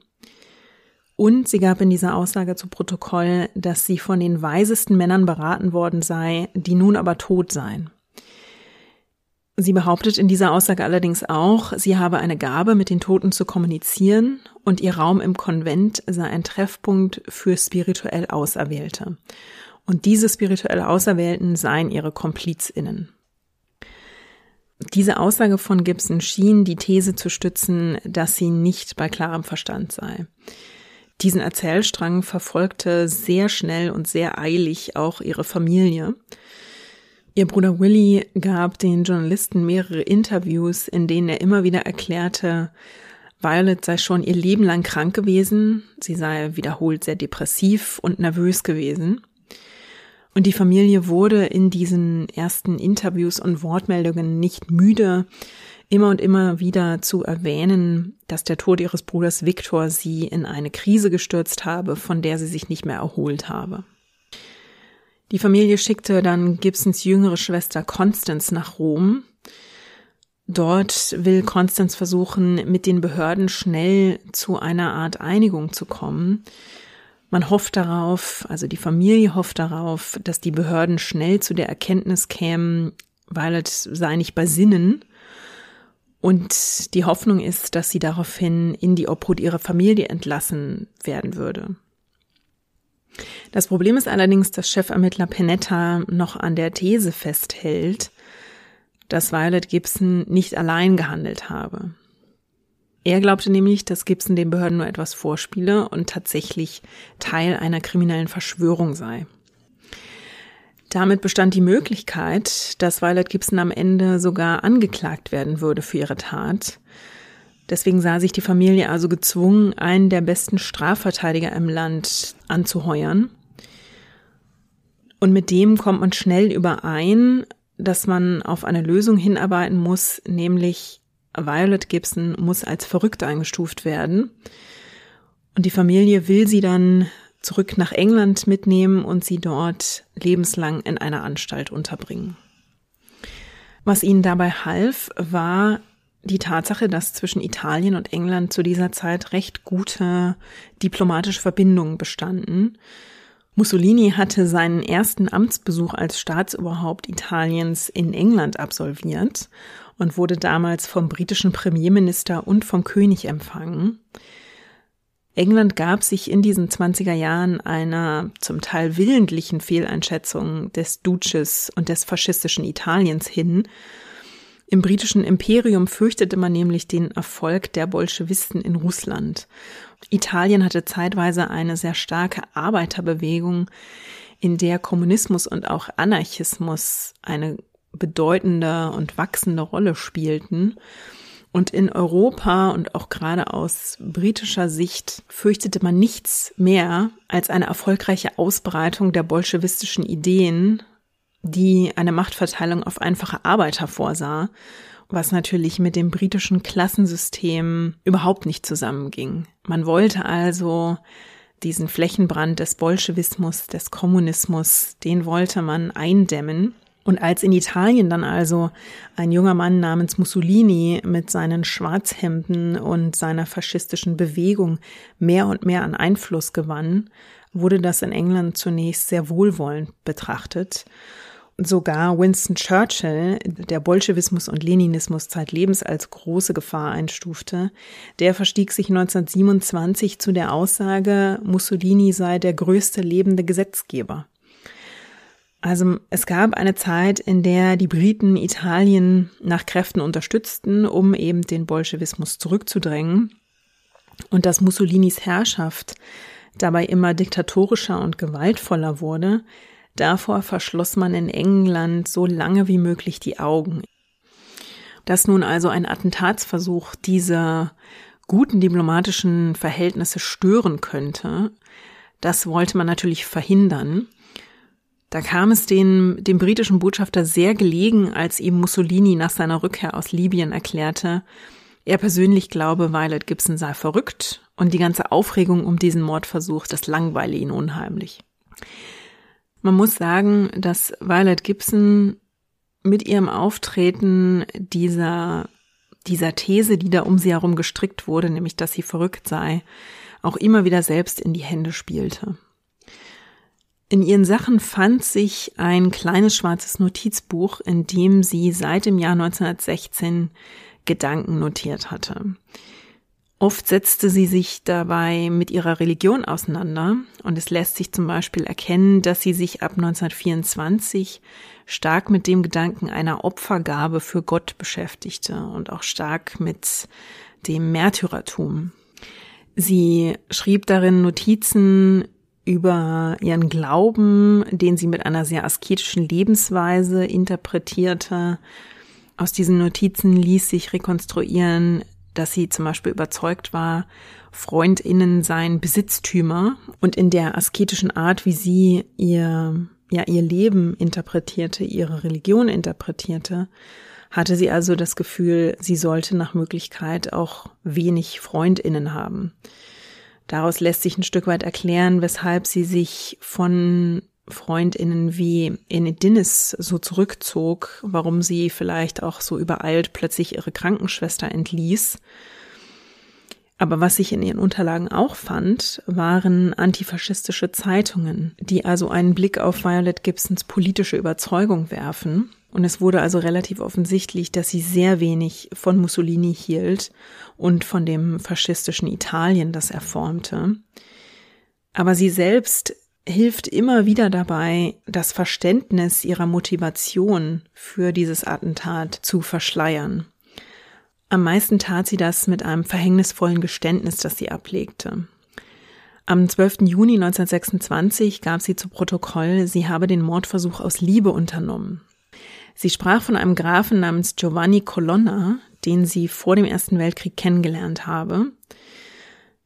Und sie gab in dieser Aussage zu Protokoll, dass sie von den weisesten Männern beraten worden sei, die nun aber tot seien. Sie behauptet in dieser Aussage allerdings auch, sie habe eine Gabe, mit den Toten zu kommunizieren und ihr Raum im Konvent sei ein Treffpunkt für spirituell Auserwählte. Und diese spirituell Auserwählten seien ihre KomplizInnen. Diese Aussage von Gibson schien die These zu stützen, dass sie nicht bei klarem Verstand sei. Diesen Erzählstrang verfolgte sehr schnell und sehr eilig auch ihre Familie. Ihr Bruder Willie gab den Journalisten mehrere Interviews, in denen er immer wieder erklärte, Violet sei schon ihr Leben lang krank gewesen, sie sei wiederholt sehr depressiv und nervös gewesen. Und die Familie wurde in diesen ersten Interviews und Wortmeldungen nicht müde, immer und immer wieder zu erwähnen, dass der Tod ihres Bruders Victor sie in eine Krise gestürzt habe, von der sie sich nicht mehr erholt habe. Die Familie schickte dann Gibsons jüngere Schwester Constance nach Rom. Dort will Constance versuchen, mit den Behörden schnell zu einer Art Einigung zu kommen. Man hofft darauf, also die Familie hofft darauf, dass die Behörden schnell zu der Erkenntnis kämen, Violet sei nicht bei Sinnen. Und die Hoffnung ist, dass sie daraufhin in die Obhut ihrer Familie entlassen werden würde. Das Problem ist allerdings, dass Chefermittler Penetta noch an der These festhält, dass Violet Gibson nicht allein gehandelt habe. Er glaubte nämlich, dass Gibson den Behörden nur etwas vorspiele und tatsächlich Teil einer kriminellen Verschwörung sei. Damit bestand die Möglichkeit, dass Violet Gibson am Ende sogar angeklagt werden würde für ihre Tat. Deswegen sah sich die Familie also gezwungen, einen der besten Strafverteidiger im Land anzuheuern. Und mit dem kommt man schnell überein, dass man auf eine Lösung hinarbeiten muss, nämlich Violet Gibson muss als verrückt eingestuft werden. Und die Familie will sie dann zurück nach England mitnehmen und sie dort lebenslang in einer Anstalt unterbringen. Was ihnen dabei half, war die Tatsache, dass zwischen Italien und England zu dieser Zeit recht gute diplomatische Verbindungen bestanden. Mussolini hatte seinen ersten Amtsbesuch als Staatsoberhaupt Italiens in England absolviert und wurde damals vom britischen Premierminister und vom König empfangen. England gab sich in diesen 20er Jahren einer zum Teil willentlichen Fehleinschätzung des Duces und des faschistischen Italiens hin. Im britischen Imperium fürchtete man nämlich den Erfolg der Bolschewisten in Russland. Italien hatte zeitweise eine sehr starke Arbeiterbewegung, in der Kommunismus und auch Anarchismus eine bedeutende und wachsende Rolle spielten. Und in Europa und auch gerade aus britischer Sicht fürchtete man nichts mehr als eine erfolgreiche Ausbreitung der bolschewistischen Ideen, die eine Machtverteilung auf einfache Arbeiter vorsah, was natürlich mit dem britischen Klassensystem überhaupt nicht zusammenging. Man wollte also diesen Flächenbrand des Bolschewismus, des Kommunismus, den wollte man eindämmen und als in Italien dann also ein junger Mann namens Mussolini mit seinen Schwarzhemden und seiner faschistischen Bewegung mehr und mehr an Einfluss gewann, wurde das in England zunächst sehr wohlwollend betrachtet. Sogar Winston Churchill, der Bolschewismus und Leninismus zeitlebens als große Gefahr einstufte, der verstieg sich 1927 zu der Aussage, Mussolini sei der größte lebende Gesetzgeber. Also es gab eine Zeit, in der die Briten Italien nach Kräften unterstützten, um eben den Bolschewismus zurückzudrängen und dass Mussolinis Herrschaft dabei immer diktatorischer und gewaltvoller wurde, davor verschloss man in England so lange wie möglich die Augen. Dass nun also ein Attentatsversuch diese guten diplomatischen Verhältnisse stören könnte, das wollte man natürlich verhindern. Da kam es den, dem britischen Botschafter sehr gelegen, als ihm Mussolini nach seiner Rückkehr aus Libyen erklärte, er persönlich glaube, Violet Gibson sei verrückt und die ganze Aufregung um diesen Mordversuch, das langweile ihn unheimlich. Man muss sagen, dass Violet Gibson mit ihrem Auftreten dieser, dieser These, die da um sie herum gestrickt wurde, nämlich dass sie verrückt sei, auch immer wieder selbst in die Hände spielte. In ihren Sachen fand sich ein kleines schwarzes Notizbuch, in dem sie seit dem Jahr 1916 Gedanken notiert hatte. Oft setzte sie sich dabei mit ihrer Religion auseinander und es lässt sich zum Beispiel erkennen, dass sie sich ab 1924 stark mit dem Gedanken einer Opfergabe für Gott beschäftigte und auch stark mit dem Märtyrertum. Sie schrieb darin Notizen über ihren Glauben, den sie mit einer sehr asketischen Lebensweise interpretierte. Aus diesen Notizen ließ sich rekonstruieren, dass sie zum Beispiel überzeugt war, Freundinnen seien Besitztümer und in der asketischen Art, wie sie ihr, ja, ihr Leben interpretierte, ihre Religion interpretierte, hatte sie also das Gefühl, sie sollte nach Möglichkeit auch wenig Freundinnen haben. Daraus lässt sich ein Stück weit erklären, weshalb sie sich von Freundinnen wie Enid Dinnis so zurückzog, warum sie vielleicht auch so übereilt plötzlich ihre Krankenschwester entließ. Aber was ich in ihren Unterlagen auch fand, waren antifaschistische Zeitungen, die also einen Blick auf Violet Gibsons politische Überzeugung werfen Und es wurde also relativ offensichtlich, dass sie sehr wenig von Mussolini hielt und von dem faschistischen Italien, das er formte. Aber sie selbst hilft immer wieder dabei, das Verständnis ihrer Motivation für dieses Attentat zu verschleiern. Am meisten tat sie das mit einem verhängnisvollen Geständnis, das sie ablegte. Am 12. Juni 1926 gab sie zu Protokoll, sie habe den Mordversuch aus Liebe unternommen. Sie sprach von einem Grafen namens Giovanni Colonna, den sie vor dem Ersten Weltkrieg kennengelernt habe.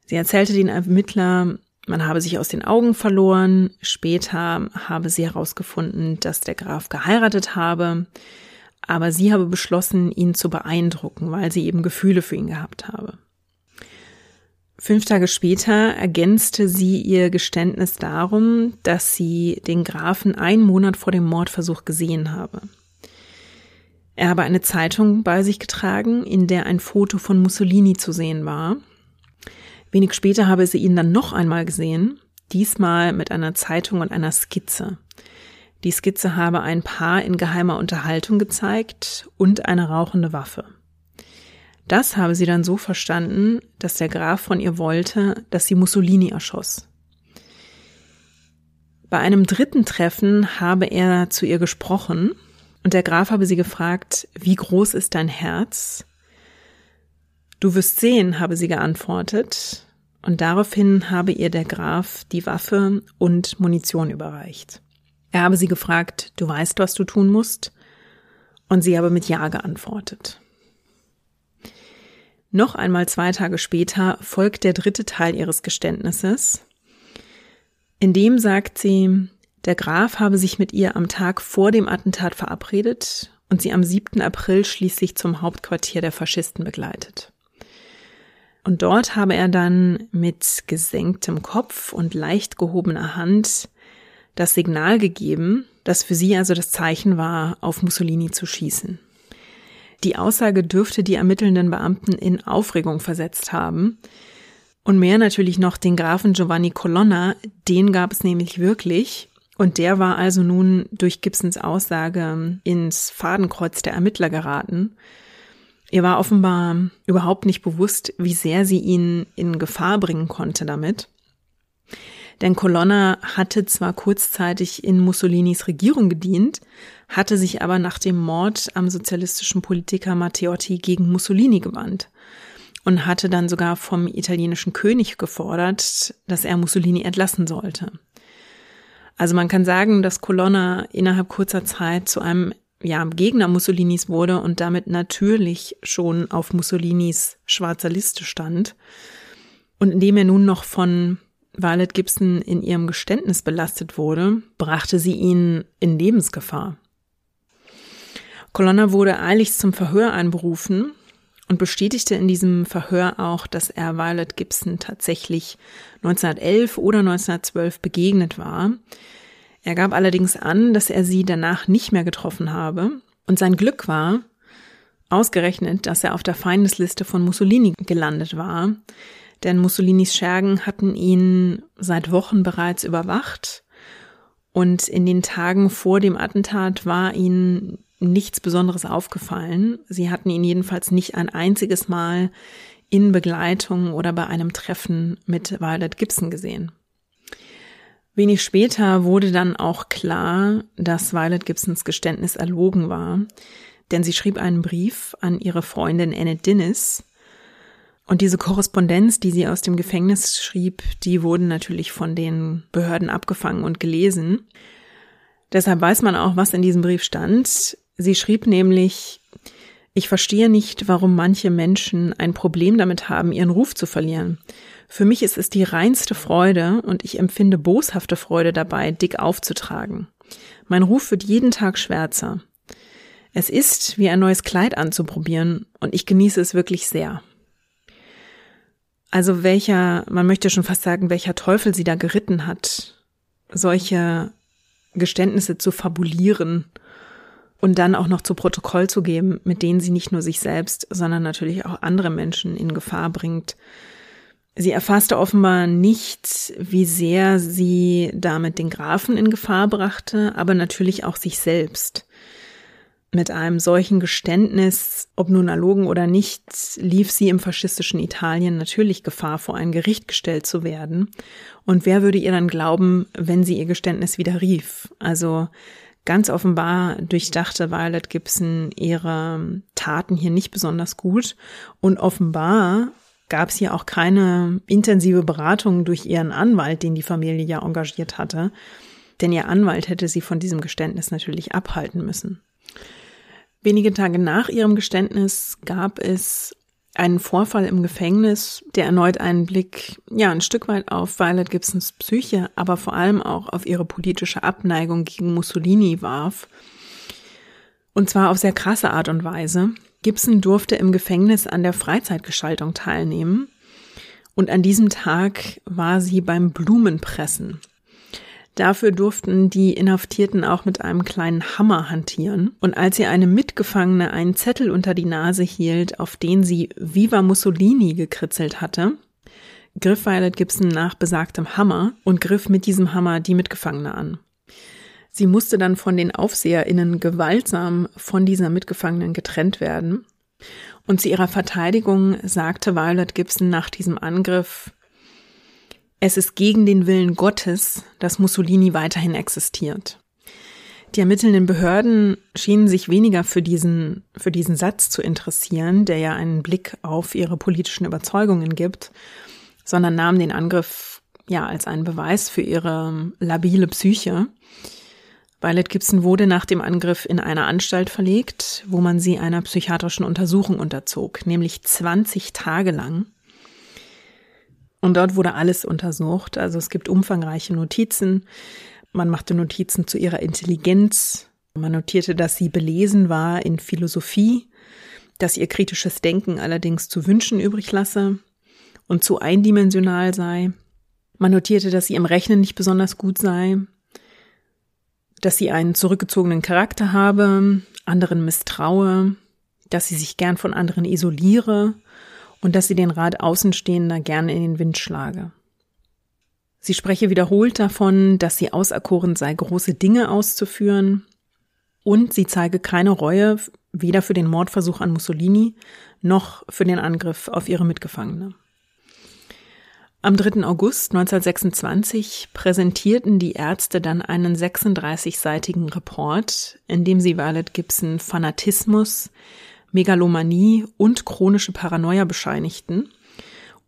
Sie erzählte den Ermittler, man habe sich aus den Augen verloren. Später habe sie herausgefunden, dass der Graf geheiratet habe. Aber sie habe beschlossen, ihn zu beeindrucken, weil sie eben Gefühle für ihn gehabt habe. Fünf Tage später ergänzte sie ihr Geständnis darum, dass sie den Grafen einen Monat vor dem Mordversuch gesehen habe. Er habe eine Zeitung bei sich getragen, in der ein Foto von Mussolini zu sehen war, Wenig später habe sie ihn dann noch einmal gesehen, diesmal mit einer Zeitung und einer Skizze. Die Skizze habe ein Paar in geheimer Unterhaltung gezeigt und eine rauchende Waffe. Das habe sie dann so verstanden, dass der Graf von ihr wollte, dass sie Mussolini erschoss. Bei einem dritten Treffen habe er zu ihr gesprochen und der Graf habe sie gefragt, wie groß ist dein Herz? Du wirst sehen, habe sie geantwortet, und daraufhin habe ihr der Graf die Waffe und Munition überreicht. Er habe sie gefragt, du weißt, was du tun musst? Und sie habe mit Ja geantwortet. Noch einmal zwei Tage später folgt der dritte Teil ihres Geständnisses. In dem sagt sie, der Graf habe sich mit ihr am Tag vor dem Attentat verabredet und sie am 7. April schließlich zum Hauptquartier der Faschisten begleitet. Und dort habe er dann mit gesenktem Kopf und leicht gehobener Hand das Signal gegeben, das für sie also das Zeichen war, auf Mussolini zu schießen. Die Aussage dürfte die ermittelnden Beamten in Aufregung versetzt haben. Und mehr natürlich noch den Grafen Giovanni Colonna, den gab es nämlich wirklich. Und der war also nun durch Gibsons Aussage ins Fadenkreuz der Ermittler geraten. Ihr war offenbar überhaupt nicht bewusst, wie sehr sie ihn in Gefahr bringen konnte damit. Denn Colonna hatte zwar kurzzeitig in Mussolinis Regierung gedient, hatte sich aber nach dem Mord am sozialistischen Politiker Matteotti gegen Mussolini gewandt und hatte dann sogar vom italienischen König gefordert, dass er Mussolini entlassen sollte. Also man kann sagen, dass Colonna innerhalb kurzer Zeit zu einem ja, Gegner Mussolinis wurde und damit natürlich schon auf Mussolinis schwarzer Liste stand. Und indem er nun noch von Violet Gibson in ihrem Geständnis belastet wurde, brachte sie ihn in Lebensgefahr. Colonna wurde eiligst zum Verhör einberufen und bestätigte in diesem Verhör auch, dass er Violet Gibson tatsächlich 1911 oder 1912 begegnet war. Er gab allerdings an, dass er sie danach nicht mehr getroffen habe. Und sein Glück war, ausgerechnet, dass er auf der Feindesliste von Mussolini gelandet war. Denn Mussolinis Schergen hatten ihn seit Wochen bereits überwacht. Und in den Tagen vor dem Attentat war ihnen nichts Besonderes aufgefallen. Sie hatten ihn jedenfalls nicht ein einziges Mal in Begleitung oder bei einem Treffen mit Violet Gibson gesehen. Wenig später wurde dann auch klar, dass Violet Gibsons Geständnis erlogen war, denn sie schrieb einen Brief an ihre Freundin Annette Dinnis. Und diese Korrespondenz, die sie aus dem Gefängnis schrieb, die wurden natürlich von den Behörden abgefangen und gelesen. Deshalb weiß man auch, was in diesem Brief stand. Sie schrieb nämlich, ich verstehe nicht, warum manche Menschen ein Problem damit haben, ihren Ruf zu verlieren. Für mich ist es die reinste Freude und ich empfinde boshafte Freude dabei, dick aufzutragen. Mein Ruf wird jeden Tag schwärzer. Es ist wie ein neues Kleid anzuprobieren und ich genieße es wirklich sehr. Also welcher, man möchte schon fast sagen, welcher Teufel sie da geritten hat, solche Geständnisse zu fabulieren und dann auch noch zu Protokoll zu geben, mit denen sie nicht nur sich selbst, sondern natürlich auch andere Menschen in Gefahr bringt, Sie erfasste offenbar nicht, wie sehr sie damit den Grafen in Gefahr brachte, aber natürlich auch sich selbst. Mit einem solchen Geständnis, ob nun erlogen oder nicht, lief sie im faschistischen Italien natürlich Gefahr, vor ein Gericht gestellt zu werden. Und wer würde ihr dann glauben, wenn sie ihr Geständnis widerrief? Also ganz offenbar durchdachte Violet Gibson ihre Taten hier nicht besonders gut. Und offenbar gab es hier auch keine intensive Beratung durch ihren Anwalt, den die Familie ja engagiert hatte. Denn ihr Anwalt hätte sie von diesem Geständnis natürlich abhalten müssen. Wenige Tage nach ihrem Geständnis gab es einen Vorfall im Gefängnis, der erneut einen Blick, ja, ein Stück weit auf Violet Gibsons Psyche, aber vor allem auch auf ihre politische Abneigung gegen Mussolini warf. Und zwar auf sehr krasse Art und Weise. Gibson durfte im Gefängnis an der Freizeitgestaltung teilnehmen. Und an diesem Tag war sie beim Blumenpressen. Dafür durften die Inhaftierten auch mit einem kleinen Hammer hantieren. Und als ihr eine Mitgefangene einen Zettel unter die Nase hielt, auf den sie Viva Mussolini gekritzelt hatte, griff Violet Gibson nach besagtem Hammer und griff mit diesem Hammer die Mitgefangene an. Sie musste dann von den AufseherInnen gewaltsam von dieser Mitgefangenen getrennt werden. Und zu ihrer Verteidigung sagte Violet Gibson nach diesem Angriff, es ist gegen den Willen Gottes, dass Mussolini weiterhin existiert. Die ermittelnden Behörden schienen sich weniger für diesen, für diesen Satz zu interessieren, der ja einen Blick auf ihre politischen Überzeugungen gibt, sondern nahmen den Angriff ja als einen Beweis für ihre labile Psyche. Violet Gibson wurde nach dem Angriff in eine Anstalt verlegt, wo man sie einer psychiatrischen Untersuchung unterzog, nämlich 20 Tage lang. Und dort wurde alles untersucht. Also es gibt umfangreiche Notizen. Man machte Notizen zu ihrer Intelligenz. Man notierte, dass sie belesen war in Philosophie, dass ihr kritisches Denken allerdings zu wünschen übrig lasse und zu eindimensional sei. Man notierte, dass sie im Rechnen nicht besonders gut sei, dass sie einen zurückgezogenen Charakter habe, anderen misstraue, dass sie sich gern von anderen isoliere und dass sie den Rat Außenstehender gerne in den Wind schlage. Sie spreche wiederholt davon, dass sie auserkoren sei, große Dinge auszuführen, und sie zeige keine Reue weder für den Mordversuch an Mussolini noch für den Angriff auf ihre Mitgefangene. Am 3. August 1926 präsentierten die Ärzte dann einen 36-seitigen Report, in dem sie Violet Gibson Fanatismus, Megalomanie und chronische Paranoia bescheinigten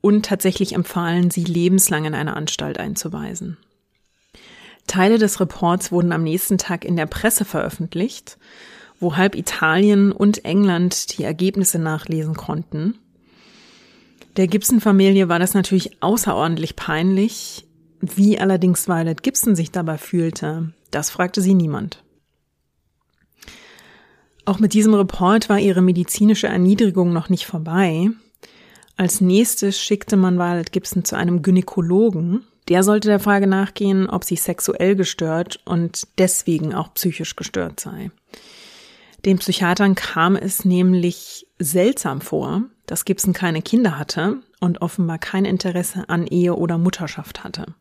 und tatsächlich empfahlen, sie lebenslang in eine Anstalt einzuweisen. Teile des Reports wurden am nächsten Tag in der Presse veröffentlicht, wo halb Italien und England die Ergebnisse nachlesen konnten. Der Gibson-Familie war das natürlich außerordentlich peinlich. Wie allerdings Violet Gibson sich dabei fühlte, das fragte sie niemand. Auch mit diesem Report war ihre medizinische Erniedrigung noch nicht vorbei. Als nächstes schickte man Violet Gibson zu einem Gynäkologen. Der sollte der Frage nachgehen, ob sie sexuell gestört und deswegen auch psychisch gestört sei. Den Psychiatern kam es nämlich seltsam vor, dass Gibson keine Kinder hatte und offenbar kein Interesse an Ehe oder Mutterschaft hatte.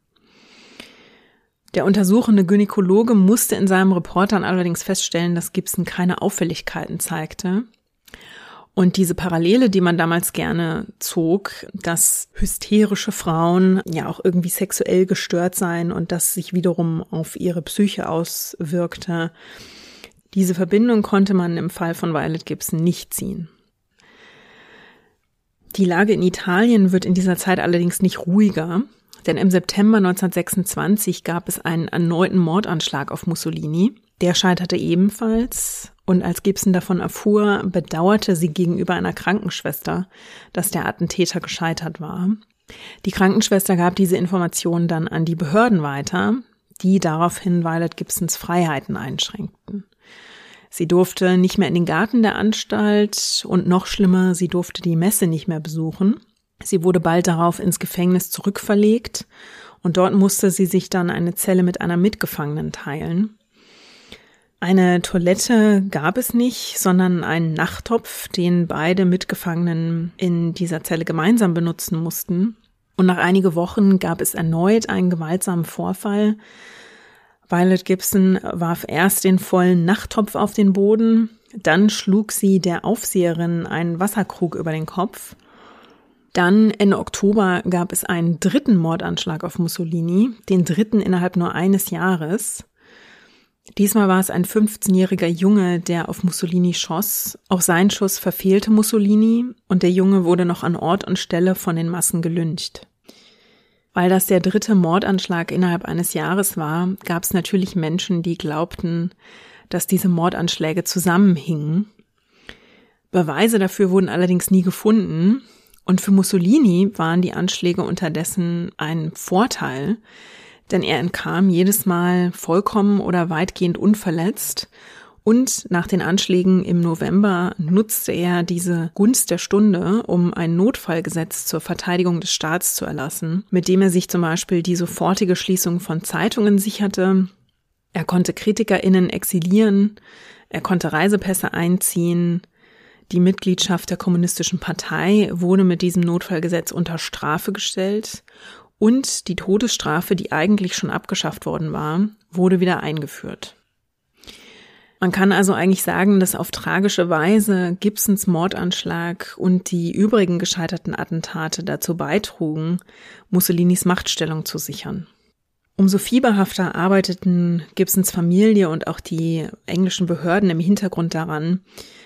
Der untersuchende Gynäkologe musste in seinem Report dann allerdings feststellen, dass Gibson keine Auffälligkeiten zeigte. Und diese Parallele, die man damals gerne zog, dass hysterische Frauen ja auch irgendwie sexuell gestört seien und das sich wiederum auf ihre Psyche auswirkte, diese Verbindung konnte man im Fall von Violet Gibson nicht ziehen. Die Lage in Italien wird in dieser Zeit allerdings nicht ruhiger. Denn im September 1926 gab es einen erneuten Mordanschlag auf Mussolini. Der scheiterte ebenfalls. Und als Gibson davon erfuhr, bedauerte sie gegenüber einer Krankenschwester, dass der Attentäter gescheitert war. Die Krankenschwester gab diese Informationen dann an die Behörden weiter, die daraufhin Violet Gibsons Freiheiten einschränkten. Sie durfte nicht mehr in den Garten der Anstalt und noch schlimmer, sie durfte die Messe nicht mehr besuchen. Sie wurde bald darauf ins Gefängnis zurückverlegt und dort musste sie sich dann eine Zelle mit einer Mitgefangenen teilen. Eine Toilette gab es nicht, sondern einen Nachttopf, den beide Mitgefangenen in dieser Zelle gemeinsam benutzen mussten. Und nach einige Wochen gab es erneut einen gewaltsamen Vorfall. Violet Gibson warf erst den vollen Nachttopf auf den Boden, Dann schlug sie der Aufseherin einen Wasserkrug über den Kopf. Dann Ende Oktober gab es einen dritten Mordanschlag auf Mussolini, den dritten innerhalb nur eines Jahres. Diesmal war es ein 15-jähriger Junge, der auf Mussolini schoss. Auch sein Schuss verfehlte Mussolini und der Junge wurde noch an Ort und Stelle von den Massen gelyncht. Weil das der dritte Mordanschlag innerhalb eines Jahres war, gab es natürlich Menschen, die glaubten, dass diese Mordanschläge zusammenhingen. Beweise dafür wurden allerdings nie gefunden. Und für Mussolini waren die Anschläge unterdessen ein Vorteil, denn er entkam jedes Mal vollkommen oder weitgehend unverletzt. Und nach den Anschlägen im November nutzte er diese Gunst der Stunde, um ein Notfallgesetz zur Verteidigung des Staats zu erlassen, mit dem er sich zum Beispiel die sofortige Schließung von Zeitungen sicherte. Er konnte KritikerInnen exilieren, er konnte Reisepässe einziehen, die Mitgliedschaft der Kommunistischen Partei wurde mit diesem Notfallgesetz unter Strafe gestellt und die Todesstrafe, die eigentlich schon abgeschafft worden war, wurde wieder eingeführt. Man kann also eigentlich sagen, dass auf tragische Weise Gibsons Mordanschlag und die übrigen gescheiterten Attentate dazu beitrugen, Mussolinis Machtstellung zu sichern. Umso fieberhafter arbeiteten Gibsons Familie und auch die englischen Behörden im Hintergrund daran,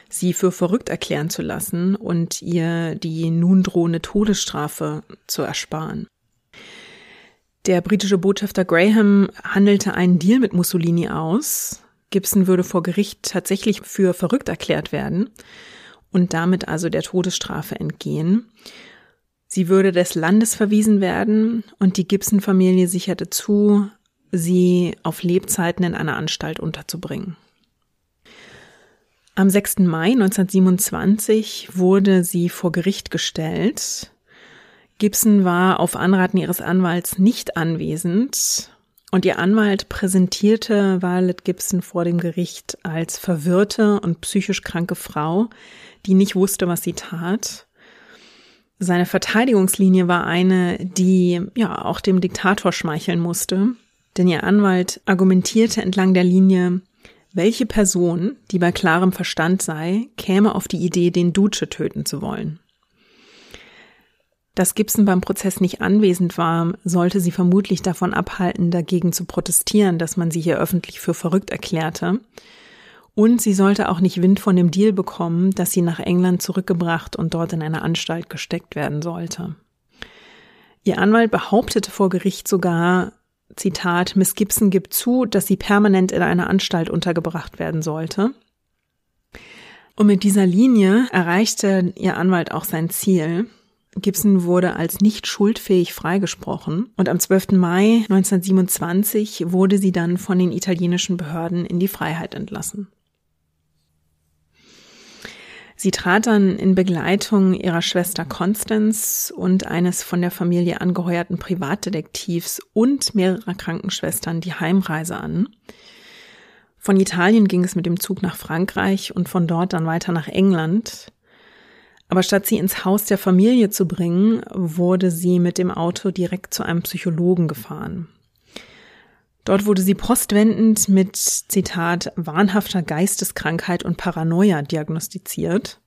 sie für verrückt erklären zu lassen und ihr die nun drohende Todesstrafe zu ersparen. Der britische Botschafter Graham handelte einen Deal mit Mussolini aus, Gibson würde vor Gericht tatsächlich für verrückt erklärt werden und damit also der Todesstrafe entgehen. Sie würde des Landes verwiesen werden und die Gibson-Familie sicherte zu, sie auf Lebzeiten in einer Anstalt unterzubringen. Am 6. Mai 1927 wurde sie vor Gericht gestellt. Gibson war auf Anraten ihres Anwalts nicht anwesend und ihr Anwalt präsentierte Violet Gibson vor dem Gericht als verwirrte und psychisch kranke Frau, die nicht wusste, was sie tat. Seine Verteidigungslinie war eine, die ja auch dem Diktator schmeicheln musste, denn ihr Anwalt argumentierte entlang der Linie, welche Person, die bei klarem Verstand sei, käme auf die Idee, den Duce töten zu wollen. Dass Gibson beim Prozess nicht anwesend war, sollte sie vermutlich davon abhalten, dagegen zu protestieren, dass man sie hier öffentlich für verrückt erklärte. Und sie sollte auch nicht Wind von dem Deal bekommen, dass sie nach England zurückgebracht und dort in eine Anstalt gesteckt werden sollte. Ihr Anwalt behauptete vor Gericht sogar, Zitat, Miss Gibson gibt zu, dass sie permanent in einer Anstalt untergebracht werden sollte. Und mit dieser Linie erreichte ihr Anwalt auch sein Ziel. Gibson wurde als nicht schuldfähig freigesprochen und am 12. Mai 1927 wurde sie dann von den italienischen Behörden in die Freiheit entlassen. Sie trat dann in Begleitung ihrer Schwester Constance und eines von der Familie angeheuerten Privatdetektivs und mehrerer Krankenschwestern die Heimreise an. Von Italien ging es mit dem Zug nach Frankreich und von dort dann weiter nach England. Aber statt sie ins Haus der Familie zu bringen, wurde sie mit dem Auto direkt zu einem Psychologen gefahren. Dort wurde sie postwendend mit, Zitat, wahnhafter Geisteskrankheit und Paranoia diagnostiziert.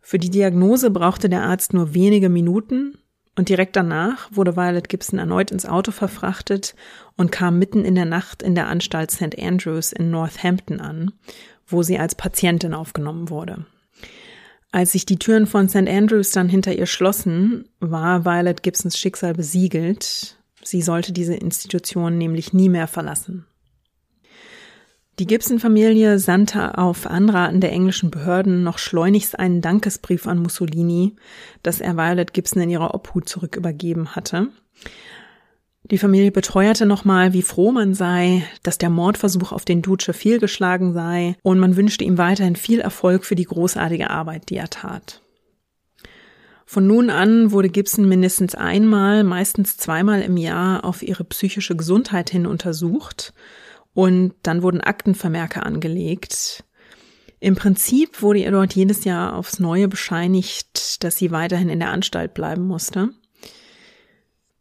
Für die Diagnose brauchte der Arzt nur wenige Minuten und direkt danach wurde Violet Gibson erneut ins Auto verfrachtet und kam mitten in der Nacht in der Anstalt St. Andrews in Northampton an, wo sie als Patientin aufgenommen wurde. Als sich die Türen von St. Andrews dann hinter ihr schlossen, war Violet Gibsons Schicksal besiegelt. Sie sollte diese Institution nämlich nie mehr verlassen. Die Gibson-Familie sandte auf Anraten der englischen Behörden noch schleunigst einen Dankesbrief an Mussolini, dass er Violet Gibson in ihrer Obhut zurückübergeben hatte. Die Familie beteuerte nochmal, wie froh man sei, dass der Mordversuch auf den Duce fehlgeschlagen sei und man wünschte ihm weiterhin viel Erfolg für die großartige Arbeit, die er tat. Von nun an wurde Gibson mindestens einmal, meistens zweimal im Jahr auf ihre psychische Gesundheit hin untersucht und dann wurden Aktenvermerke angelegt. Im Prinzip wurde ihr dort jedes Jahr aufs Neue bescheinigt, dass sie weiterhin in der Anstalt bleiben musste.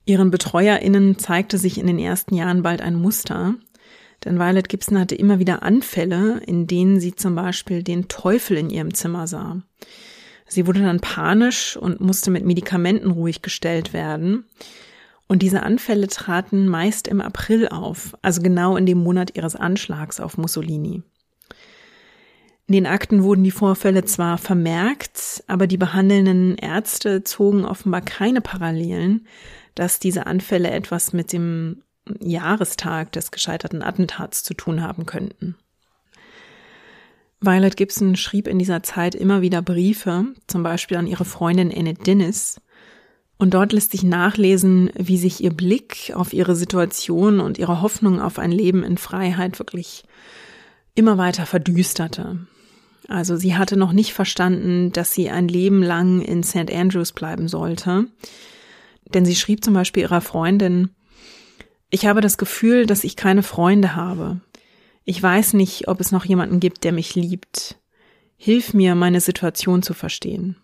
Ihren BetreuerInnen zeigte sich in den ersten Jahren bald ein Muster. Denn Violet Gibson hatte immer wieder Anfälle, in denen sie zum Beispiel den Teufel in ihrem Zimmer sah. Sie wurde dann panisch und musste mit Medikamenten ruhig gestellt werden. Und diese Anfälle traten meist im April auf, also genau in dem Monat ihres Anschlags auf Mussolini. In den Akten wurden die Vorfälle zwar vermerkt, aber die behandelnden Ärzte zogen offenbar keine Parallelen, dass diese Anfälle etwas mit dem Jahrestag des gescheiterten Attentats zu tun haben könnten. Violet Gibson schrieb in dieser Zeit immer wieder Briefe, zum Beispiel an ihre Freundin Annette Dennis. Und dort lässt sich nachlesen, wie sich ihr Blick auf ihre Situation und ihre Hoffnung auf ein Leben in Freiheit wirklich immer weiter verdüsterte. Also sie hatte noch nicht verstanden, dass sie ein Leben lang in St. Andrews bleiben sollte. Denn sie schrieb zum Beispiel ihrer Freundin, ich habe das Gefühl, dass ich keine Freunde habe. Ich weiß nicht, ob es noch jemanden gibt, der mich liebt. Hilf mir, meine Situation zu verstehen.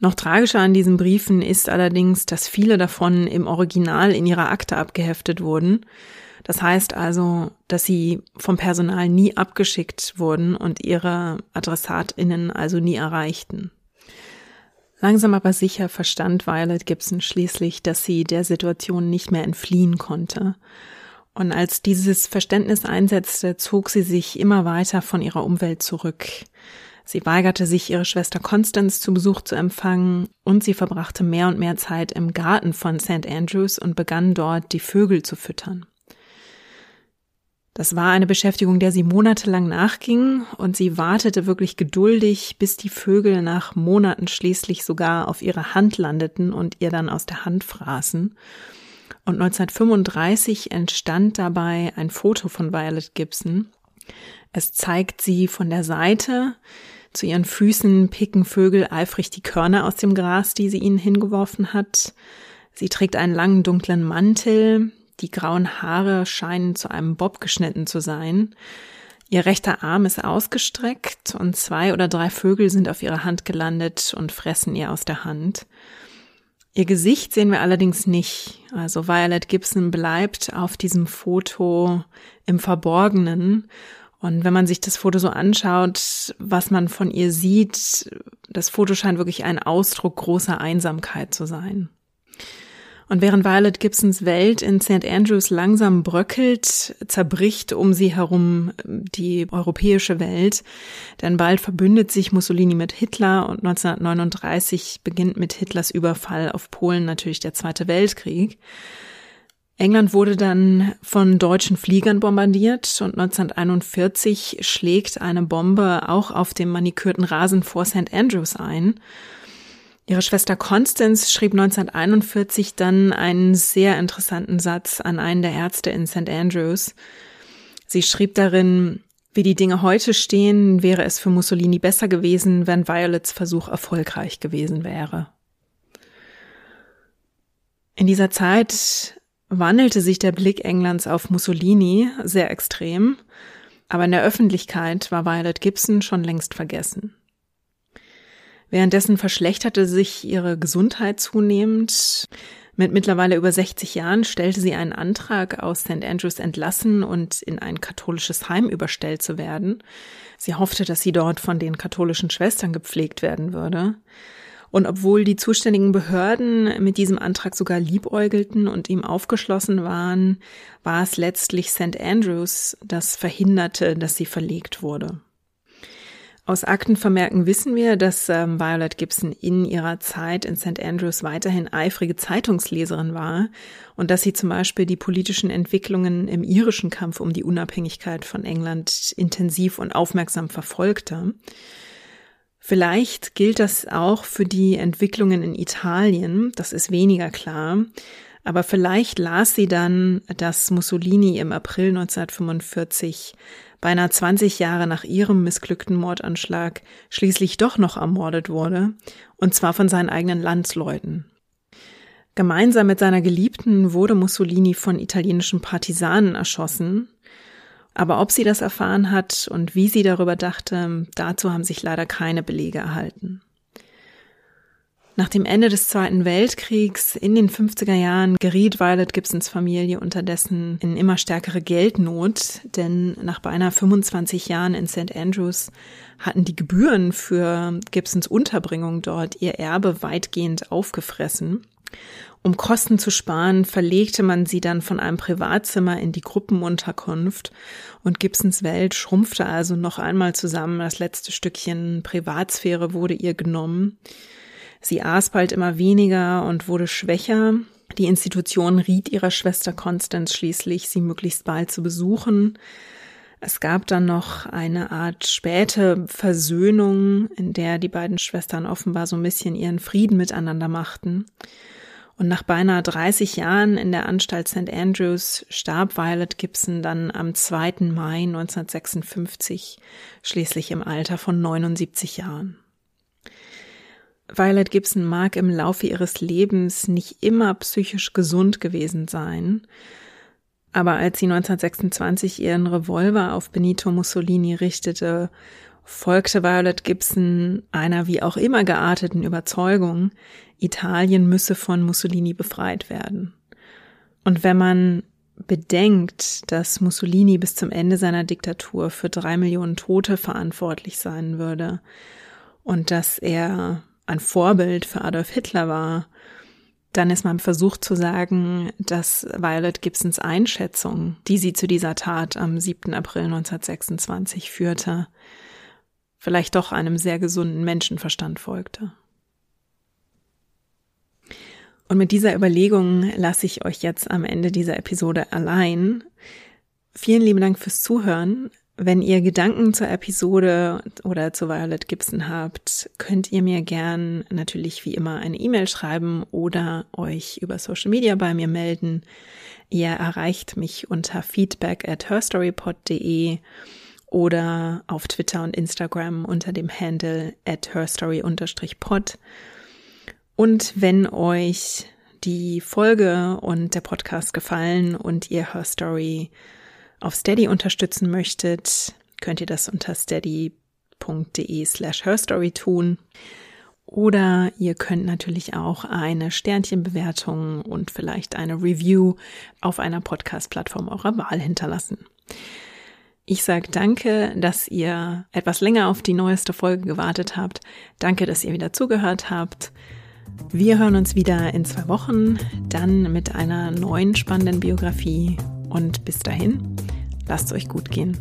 Noch tragischer an diesen Briefen ist allerdings, dass viele davon im Original in ihrer Akte abgeheftet wurden. Das heißt also, dass sie vom Personal nie abgeschickt wurden und ihre Adressatinnen also nie erreichten. Langsam aber sicher verstand Violet Gibson schließlich, dass sie der Situation nicht mehr entfliehen konnte und als dieses Verständnis einsetzte, zog sie sich immer weiter von ihrer Umwelt zurück. Sie weigerte sich, ihre Schwester Constance zu Besuch zu empfangen, und sie verbrachte mehr und mehr Zeit im Garten von St. Andrews und begann dort, die Vögel zu füttern. Das war eine Beschäftigung, der sie monatelang nachging, und sie wartete wirklich geduldig, bis die Vögel nach Monaten schließlich sogar auf ihre Hand landeten und ihr dann aus der Hand fraßen. Und 1935 entstand dabei ein Foto von Violet Gibson. Es zeigt sie von der Seite. Zu ihren Füßen picken Vögel eifrig die Körner aus dem Gras, die sie ihnen hingeworfen hat. Sie trägt einen langen dunklen Mantel. Die grauen Haare scheinen zu einem Bob geschnitten zu sein. Ihr rechter Arm ist ausgestreckt und zwei oder drei Vögel sind auf ihrer Hand gelandet und fressen ihr aus der Hand. Ihr Gesicht sehen wir allerdings nicht. Also Violet Gibson bleibt auf diesem Foto im Verborgenen. Und wenn man sich das Foto so anschaut, was man von ihr sieht, das Foto scheint wirklich ein Ausdruck großer Einsamkeit zu sein. Und während Violet Gibsons Welt in St. Andrews langsam bröckelt, zerbricht um sie herum die europäische Welt. Denn bald verbündet sich Mussolini mit Hitler und 1939 beginnt mit Hitlers Überfall auf Polen natürlich der Zweite Weltkrieg. England wurde dann von deutschen Fliegern bombardiert und 1941 schlägt eine Bombe auch auf dem manikürten Rasen vor St. Andrews ein. Ihre Schwester Constance schrieb 1941 dann einen sehr interessanten Satz an einen der Ärzte in St. Andrews. Sie schrieb darin, wie die Dinge heute stehen, wäre es für Mussolini besser gewesen, wenn Violets Versuch erfolgreich gewesen wäre. In dieser Zeit wandelte sich der Blick Englands auf Mussolini sehr extrem, aber in der Öffentlichkeit war Violet Gibson schon längst vergessen. Währenddessen verschlechterte sich ihre Gesundheit zunehmend. Mit mittlerweile über 60 Jahren stellte sie einen Antrag, aus St. Andrews entlassen und in ein katholisches Heim überstellt zu werden. Sie hoffte, dass sie dort von den katholischen Schwestern gepflegt werden würde. Und obwohl die zuständigen Behörden mit diesem Antrag sogar liebäugelten und ihm aufgeschlossen waren, war es letztlich St. Andrews, das verhinderte, dass sie verlegt wurde. Aus Aktenvermerken wissen wir, dass ähm, Violet Gibson in ihrer Zeit in St. Andrews weiterhin eifrige Zeitungsleserin war und dass sie zum Beispiel die politischen Entwicklungen im irischen Kampf um die Unabhängigkeit von England intensiv und aufmerksam verfolgte. Vielleicht gilt das auch für die Entwicklungen in Italien, das ist weniger klar, aber vielleicht las sie dann, dass Mussolini im April 1945 beinahe 20 Jahre nach ihrem missglückten Mordanschlag schließlich doch noch ermordet wurde, und zwar von seinen eigenen Landsleuten. Gemeinsam mit seiner Geliebten wurde Mussolini von italienischen Partisanen erschossen, aber ob sie das erfahren hat und wie sie darüber dachte, dazu haben sich leider keine Belege erhalten. Nach dem Ende des Zweiten Weltkriegs in den 50er Jahren geriet Violet Gibsons Familie unterdessen in immer stärkere Geldnot, denn nach beinahe 25 Jahren in St. Andrews hatten die Gebühren für Gibsons Unterbringung dort ihr Erbe weitgehend aufgefressen. Um Kosten zu sparen, verlegte man sie dann von einem Privatzimmer in die Gruppenunterkunft und Gibsons Welt schrumpfte also noch einmal zusammen. Das letzte Stückchen Privatsphäre wurde ihr genommen. Sie aß bald immer weniger und wurde schwächer. Die Institution riet ihrer Schwester Constance schließlich, sie möglichst bald zu besuchen. Es gab dann noch eine Art späte Versöhnung, in der die beiden Schwestern offenbar so ein bisschen ihren Frieden miteinander machten. Und nach beinahe 30 Jahren in der Anstalt St. Andrews starb Violet Gibson dann am 2. Mai 1956, schließlich im Alter von 79 Jahren. Violet Gibson mag im Laufe ihres Lebens nicht immer psychisch gesund gewesen sein, aber als sie 1926 ihren Revolver auf Benito Mussolini richtete, folgte Violet Gibson einer wie auch immer gearteten Überzeugung, Italien müsse von Mussolini befreit werden. Und wenn man bedenkt, dass Mussolini bis zum Ende seiner Diktatur für drei Millionen Tote verantwortlich sein würde und dass er ein Vorbild für Adolf Hitler war, dann ist man versucht zu sagen, dass Violet Gibsons Einschätzung, die sie zu dieser Tat am 7. April 1926 führte, vielleicht doch einem sehr gesunden Menschenverstand folgte. Und mit dieser Überlegung lasse ich euch jetzt am Ende dieser Episode allein. Vielen lieben Dank fürs Zuhören. Wenn ihr Gedanken zur Episode oder zu Violet Gibson habt, könnt ihr mir gern natürlich wie immer eine E-Mail schreiben oder euch über Social Media bei mir melden. Ihr erreicht mich unter feedback at herstorypod.de oder auf Twitter und Instagram unter dem Handle at herstory-pod. Und wenn euch die Folge und der Podcast gefallen und ihr Herstory auf Steady unterstützen möchtet, könnt ihr das unter steady.de slash herstory tun. Oder ihr könnt natürlich auch eine Sternchenbewertung und vielleicht eine Review auf einer Podcast-Plattform eurer Wahl hinterlassen. Ich sage danke, dass ihr etwas länger auf die neueste Folge gewartet habt. Danke, dass ihr wieder zugehört habt. Wir hören uns wieder in zwei Wochen, dann mit einer neuen spannenden Biografie. Und bis dahin, Lasst es euch gut gehen.